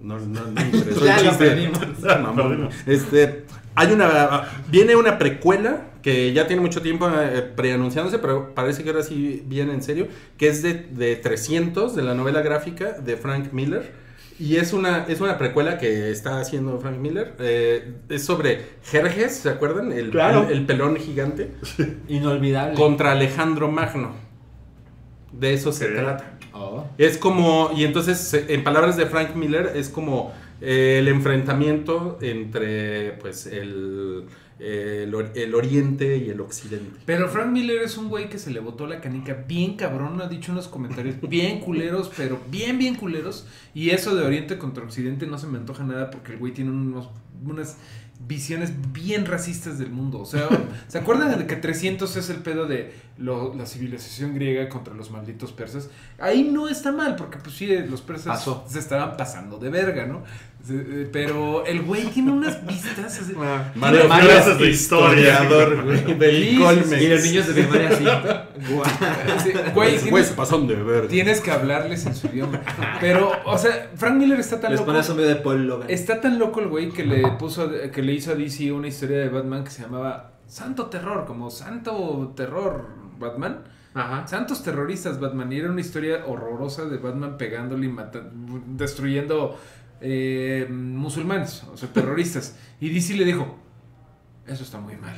No, no, no. Ah. Perdimos. Este. Hay una. Viene una precuela que ya tiene mucho tiempo eh, preanunciándose, pero parece que ahora sí viene en serio. Que es de, de 300, de la novela gráfica de Frank Miller. Y es una, es una precuela que está haciendo Frank Miller. eh, es sobre Jerjes, ¿se acuerdan? El, Claro. el, el pelón gigante. Inolvidable. Contra Alejandro Magno. De eso se trata. Oh. Es como, y entonces, en palabras de Frank Miller, es como eh, el enfrentamiento entre, pues, el, el, or- el oriente y el occidente. Pero Frank Miller es un güey que se le botó la canica bien cabrón, ha dicho unos comentarios bien culeros, pero bien, bien culeros. Y eso de Oriente contra Occidente no se me antoja nada porque el güey tiene unos, unas visiones bien racistas del mundo. O sea, <laughs> ¿se acuerdan de que 300 es el pedo de lo- la civilización griega contra los malditos persas? Ahí no está mal, porque pues sí, los persas Pasó. se estaban pasando de verga, ¿no? Eh, Pero el güey tiene unas vistas... así- Varias Mario- clases de historia. Historiador, güey, del Colmex. Y los niños de primaria así. Guau. Güey, güeyes se pasan de ver. Tienes que hablarles en su idioma. Pero, o sea, Frank Miller está tan Les loco. pones video de Paul Logan. Está tan loco el güey que le puso, que le hizo a DC una historia de Batman que se llamaba Santo Terror, como Santo Terror Batman. Ajá. Santos terroristas Batman. Y era una historia horrorosa de Batman pegándole y mata- destruyendo eh, musulmanes, o sea, terroristas. Y DC le dijo, eso está muy mal.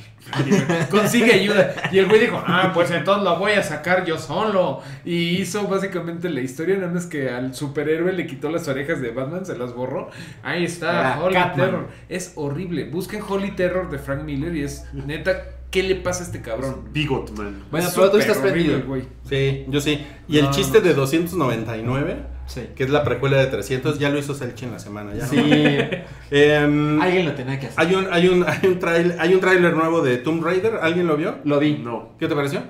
Consigue ayuda. Y el güey dijo, ah, pues entonces lo voy a sacar yo solo. Y hizo básicamente la historia, nada más que al superhéroe le quitó las orejas de Batman, se las borró. Ahí está, Holy Catman. Terror. Es horrible. Busquen Holy Terror de Frank Miller y es neta, ¿qué le pasa a este cabrón? Bigot, man. Bueno, pero tú estás horrible, prendido. güey. Sí, yo sí. Y el No, chiste no. de 299, Sí. que es la precuela de 300, ya lo hizo Selchi en la semana. Ya. Sí. <laughs> Em, Alguien lo tenía que hacer. hay un, hay un, hay un trail- hay un tráiler nuevo de Tomb Raider. ¿Alguien lo vio? Lo vi. No. ¿Qué te pareció?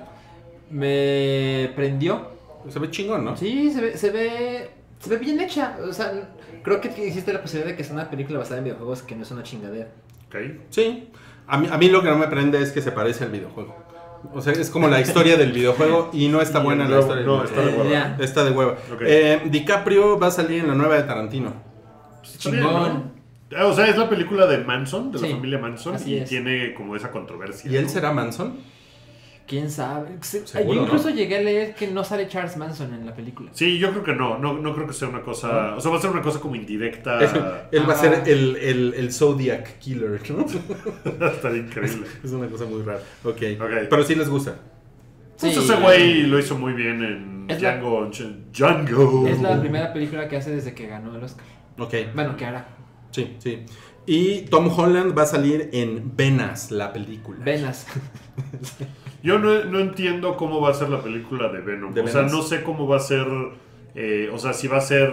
Me prendió. Se ve chingón, ¿no? Sí, se ve, se ve, se ve bien hecha. O sea, creo que existe la posibilidad de que sea una película basada en videojuegos que no es una chingadera. Ok. Sí. A mí, a mí lo que no me prende es que se parece al videojuego. O sea, es como la historia del videojuego y no está buena la historia. no, del está de hueva. Está de hueva. Eh, DiCaprio va a salir en la nueva de Tarantino. Bien, Chingón. O sea, es la película de Manson, de la Sí, familia Manson, y es. tiene como esa controversia. ¿Y él ¿no? será Manson? ¿Quién sabe? Se- Seguro, Yo incluso ¿no? llegué a leer que no sale Charles Manson en la película. Sí, yo creo que no. no. No creo que sea una cosa. O sea, va a ser una cosa como indirecta. <laughs> él va a Ah. ser el, el, el Zodiac Killer, ¿no? <laughs> Está increíble. es una cosa muy rara. Ok. Ok. Pero sí les gusta. Pues Sí. ese güey lo hizo muy bien en Es la- Django. Django. Es la primera película que hace desde que ganó el Oscar. Ok. Bueno, que hará. Sí, sí. Y Tom Holland va a salir en Venas, la película. Venas. <laughs> Yo no, no entiendo cómo va a ser la película de Venom. ¿De o sea, no sé cómo va a ser. eh, o sea, si va a ser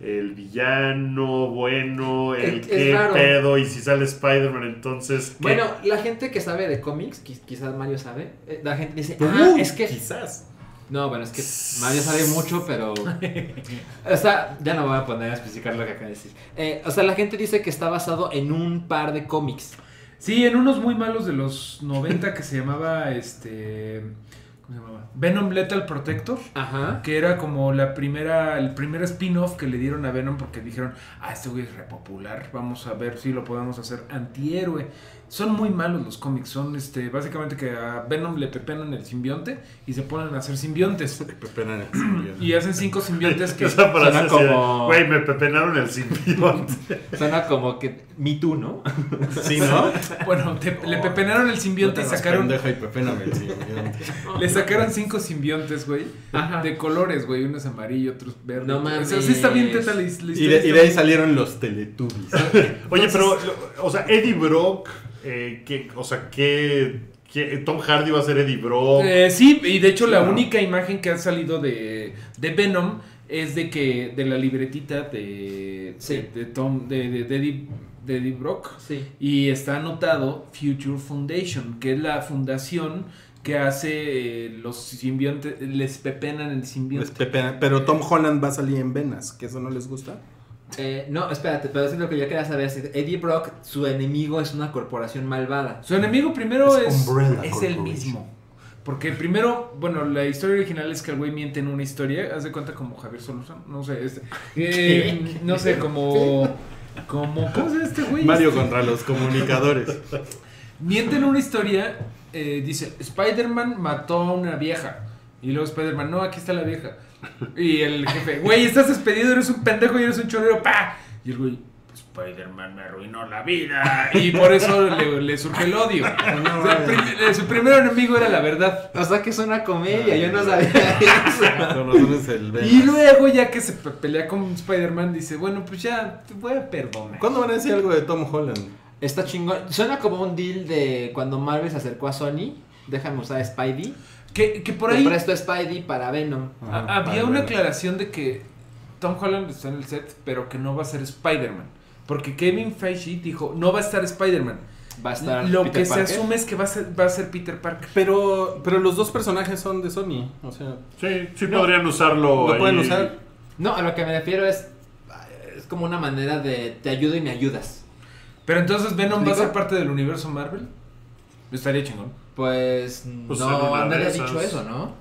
el villano, bueno, el Es- qué pedo, y si sale Spider-Man, entonces. ¿qué? Bueno, la gente que sabe de cómics, qui- quizás Mario sabe, eh, la gente dice, ah, es que... Quizás. No, bueno, es que Mario sabe mucho, pero... <laughs> o sea, ya no voy a poner a especificar lo que acaba de decir. Eh, o sea, la gente dice que está basado en un par de cómics. Sí, en unos muy malos de los 90 que se llamaba este ¿cómo se llamaba? Venom Lethal Protector. Ajá. Que era como la primera, el primer spin-off que le dieron a Venom porque dijeron, ah, este güey es repopular, vamos a ver si lo podemos hacer antihéroe. Son muy malos los cómics, son este, básicamente que a Venom le pepenan el simbionte y se ponen a hacer simbiontes. <laughs> Pepena en el simbionte. Y hacen cinco simbiontes que... <laughs> Suena así de, como- Güey, me pepenaron el simbionte. <laughs> Suena como que Me Too, ¿no? Sí, ¿no? Bueno, te- le pepenaron el simbionte y No te hagas sacaron... pendeja y pepéname el simbionte. Le sacaron cinco simbiontes, güey. Ajá. De colores, güey. Unos amarillos, otros verdes. No O sea, mames. sí está bien teta la, la Y historia. de, y de ahí salieron los Teletubbies. Oye, pero, lo- o sea, Eddie Brock, eh, ¿qué- o sea, ¿qué, qué- Tom Hardy va a ser Eddie Brock? Eh, sí, y de hecho la ¿no? única imagen que ha salido de, de Venom es de que de la libretita de, Sí. de, de Tom de, de, de Eddie, de Eddie Brock Sí. y está anotado Future Foundation, que es la fundación que hace eh, los simbiontes, les pepenan el Les simbionte. pepena- Pero Tom Holland va a salir en venas, que eso no les gusta. Eh, no, espérate, pero es lo que yo quería saber. si Eddie Brock, su enemigo es una corporación malvada. Su enemigo primero Es es, es el mismo. Porque primero, bueno, la historia original es que el güey miente en una historia. Haz de cuenta como Javier Solución. No sé, este. <laughs> eh, no sé, como. Como. ¿Cómo se llama este güey? Mario Este, contra los comunicadores. Miente en una historia. eh, dice: Spider-Man mató a una vieja. Y luego Spider-Man, no, aquí está la vieja. Y el jefe, güey, estás despedido, eres un pendejo y eres un chorero, pa. Y el güey, Spider-Man me arruinó la vida. Y por eso le, le surge el odio. <laughs> O sea, prim- su primer enemigo era la verdad. O sea que es una comedia, yo no sabía eso. Y luego, ya que se pe- pelea con Spider-Man, dice: Bueno, pues ya te voy a perdonar. ¿Cuándo van a decir algo de Tom Holland? Está chingón. Suena como un deal de cuando Marvel se acercó a Sony. Déjame usar a Spidey. Que, que por ahí presto a Spidey para Venom. Ajá, había una aclaración de que Tom Holland está en el set, pero que no va a ser Spider-Man. Porque Kevin Feige dijo: No va a estar Spider-Man. Va a estar Lo Peter que Parker. se asume es que va a ser, va a ser Peter Parker. Pero, pero los dos personajes son de Sony. O sea, Sí, sí podrían usarlo. lo ahí. pueden usar. No, a lo que me refiero es. Es como una manera de te ayudo y me ayudas. Pero entonces Venom va a ser parte del universo Marvel. Estaría chingón. Pues, Pues no, nadie ha dicho eso, ¿no?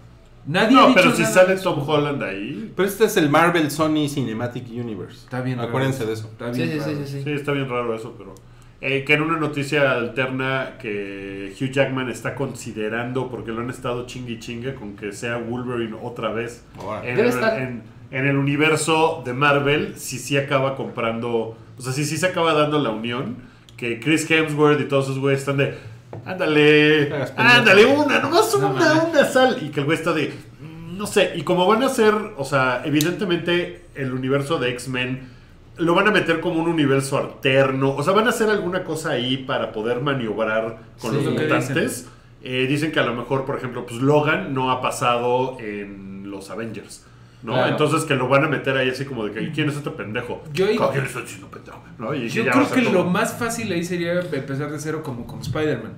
Nadie ha No, dicho pero si nada sale. Tom Holland ahí. Pero este es el Marvel Sony Cinematic Universe. Está bien. raro Acuérdense de eso. Está Sí, bien sí, raro. sí, sí, sí. Sí, está bien raro eso, pero. eh, que en una noticia alterna que Hugh Jackman está considerando, porque lo han estado chingue y chingue, con que sea Wolverine otra vez. Ahora. En, Debe el, estar- en- en el universo de Marvel, si sí acaba comprando. O sea, si sí se acaba dando la unión, que Chris Hemsworth y todos esos güeyes están de. Ándale, ándale, una, nomás No una, una sal. Y que el güey está de. "Mm, No sé, y como van a ser, o sea, evidentemente el universo de X-Men lo van a meter como un universo alterno. O sea, van a hacer alguna cosa ahí para poder maniobrar con Sí. los mutantes. Eh, dicen que a lo mejor, por ejemplo, pues Logan no ha pasado en los Avengers. ¿No? Claro. Entonces que lo van a meter ahí así como de que "¿Y quién es este pendejo? Yo- ¿Con quién está diciendo pendejo? ¿no? Y Yo creo que como- lo más fácil ahí sería empezar de cero como con Spider-Man.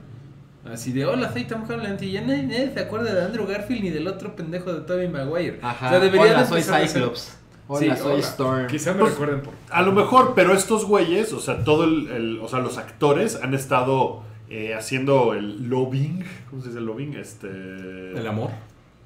Así de, hola, soy Tom Holland y ya nadie, nadie se acuerda de Andrew Garfield ni del otro pendejo de Tobey Maguire. Ajá. O sea, debería Hola, de soy empezar de cero. Cyclops. Hola, Sí, soy hola. Storm. Quizá me Pues, recuerden por... A lo mejor, pero estos güeyes, o sea, todo el, el- o sea, los actores han estado eh, haciendo el lobbying, ¿cómo se dice el lobbying? Este, El amor.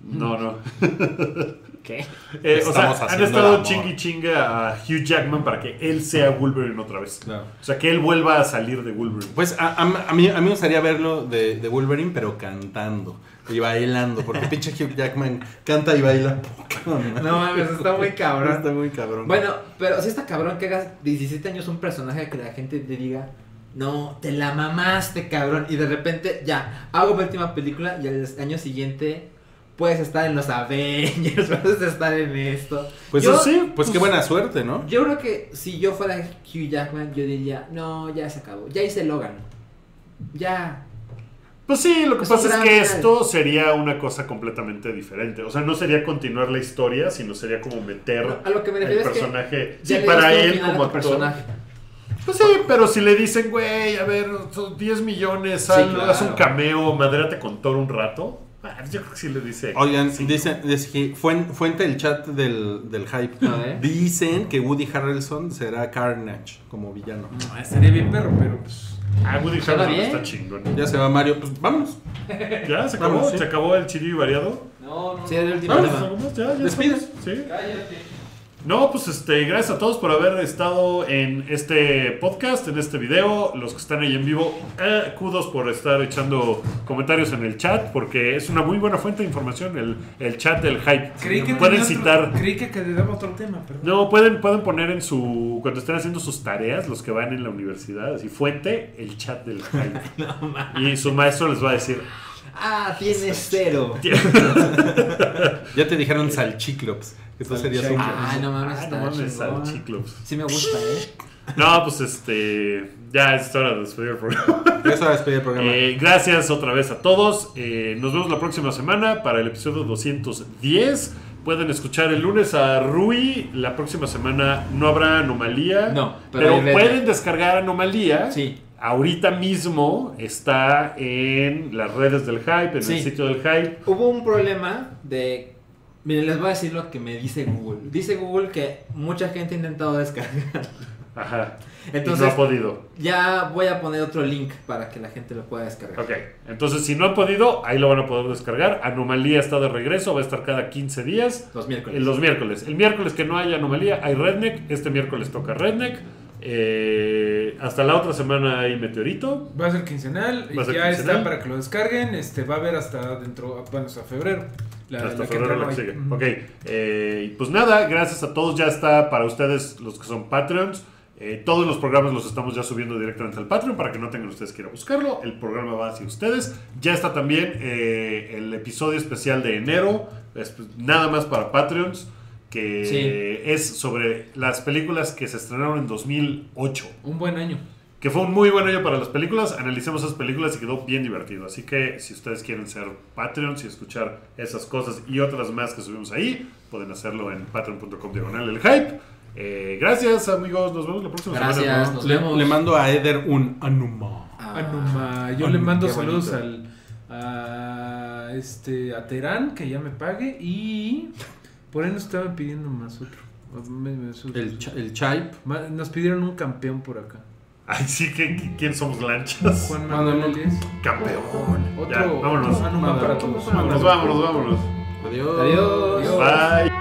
No, no. <laughs> ¿Qué? Eh, o sea, Estamos han estado amor. chingui chingue a Hugh Jackman para que él sea Wolverine otra vez. Claro. O sea, que él vuelva a salir de Wolverine. Pues a, a- a mí, a mí me gustaría verlo de, de Wolverine, pero cantando y bailando, porque <laughs> pinche Hugh Jackman canta y baila poco. No mames, está muy cabrón. Está muy cabrón. Bueno, pero si está cabrón que hagas 17 años un personaje que la gente te diga, no, te la mamaste, cabrón. Y de repente, ya, hago mi última película y al año siguiente puedes estar en los Avengers, <laughs> puedes estar en esto. pues yo- sí, pues, qué buena suerte, ¿no? Yo creo que si yo fuera Hugh Jackman, yo diría, no, ya se acabó. Ya hice Logan. Ya. Pues sí, lo que Es un pasa es que final. esto sería una cosa completamente diferente. O sea, no sería continuar la historia, sino sería como meter A lo que me el refiero es que. personaje. Sí, para él como actor. personaje. Pues sí, pero si le dicen, güey, a ver, son 10 millones, Sí, sal, claro. haz un cameo, madérate con Thor un rato. Ah, yo creo que sí le dice. Oigan, sí. dicen, dice que fuen- fuente del chat del, del hype. Dicen que Woody Harrelson será Carnage como villano. No, estaría bien perro, pero pues... Ah, Woody Harrelson está chingón. Ya se va Mario, pues vámonos. ¿Ya? ¿Se acabó? Sí. ¿Se acabó el chiribi variado? No, no. Sí, el último. ¿algo más? ¿Ya? ¿Ya Despides. ¿Sí? No, pues este, gracias a todos por haber estado en este podcast, en este video. Los que están ahí en vivo, eh, kudos por estar echando comentarios en el chat, porque es una muy buena fuente de información, el, el chat del hype. Creí que pueden citar. Otro, creí que daba otro tema, perdón. No, pueden, pueden poner en su. Cuando estén haciendo sus tareas, los que van en la universidad, así, fuente, el chat del hype. <laughs> y su maestro les va a decir. Ah, tienes cero. <laughs> Ya te dijeron salchiclops. Serías un. Ah, no mames, "Ah, está no mames, salchiclops". Sí me gusta, ¿eh? No, pues este. Ya es hora de despedir el programa. Eso va a despedir el programa. Eh, gracias otra vez a todos. Eh, nos vemos la próxima semana para el episodio 210. Pueden escuchar el lunes a Rui. La próxima semana no habrá anomalía. No, pero pero, pueden descargar anomalía. Sí. Ahorita mismo está en las redes del hype, en Sí. el sitio del hype. Hubo un problema de. Miren, les voy a decir lo que me dice Google. Dice Google que mucha gente ha intentado descargar. Ajá. Entonces, y no ha podido. ya voy a poner otro link para que la gente lo pueda descargar. Ok, entonces si no han podido, ahí lo van a poder descargar. Anomalía está de regreso, va a estar cada 15 días. Los miércoles. En los miércoles. El miércoles que no haya anomalía, hay Redneck. Este miércoles toca Redneck. Eh, hasta la otra semana hay Meteorito. Va a ser quincenal, Va a ser ya quincenal. está para que lo descarguen, este va a haber hasta dentro, bueno, hasta febrero. La, hasta la febrero lo que. Ok, eh, pues nada, gracias a todos. Ya está para ustedes los que son Patreons. Eh, todos los programas los estamos ya subiendo directamente al Patreon para que no tengan ustedes que ir a buscarlo. El programa va hacia ustedes. Ya está también eh, el episodio especial de enero, es, pues, nada más para Patreons, que Sí. es sobre las películas que se estrenaron en 2008. Un buen año. Que fue un muy buen año para las películas. Analicemos esas películas y quedó bien divertido. Así que si ustedes quieren ser Patreons y escuchar esas cosas y otras más que subimos ahí, pueden hacerlo en patreon.com diagonal el hype. Eh, gracias amigos, nos vemos la próxima Gracias, semana. ¿no? nos le, vemos. le mando a Eder un Anuma. Ah, Anuma. Yo Anuma, le mando qué saludos bonito. al a este a Terán que ya me pague y por ahí nos estaban pidiendo más otro. Me- me- su- El, el Chaip. Ma- Nos pidieron un campeón por acá. Ay, sí, que ¿quién somos lanchas? Juan Ah, Manuel. Campeón. Otro, Ya, vámonos. otro Anuma para todos. Vámonos, vámonos, vámonos. Adiós. Adiós. Bye.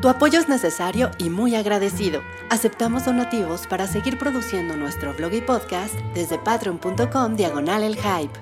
Tu apoyo es necesario y muy agradecido. Aceptamos donativos para seguir produciendo nuestro blog y podcast desde patreon.com diagonal el hype.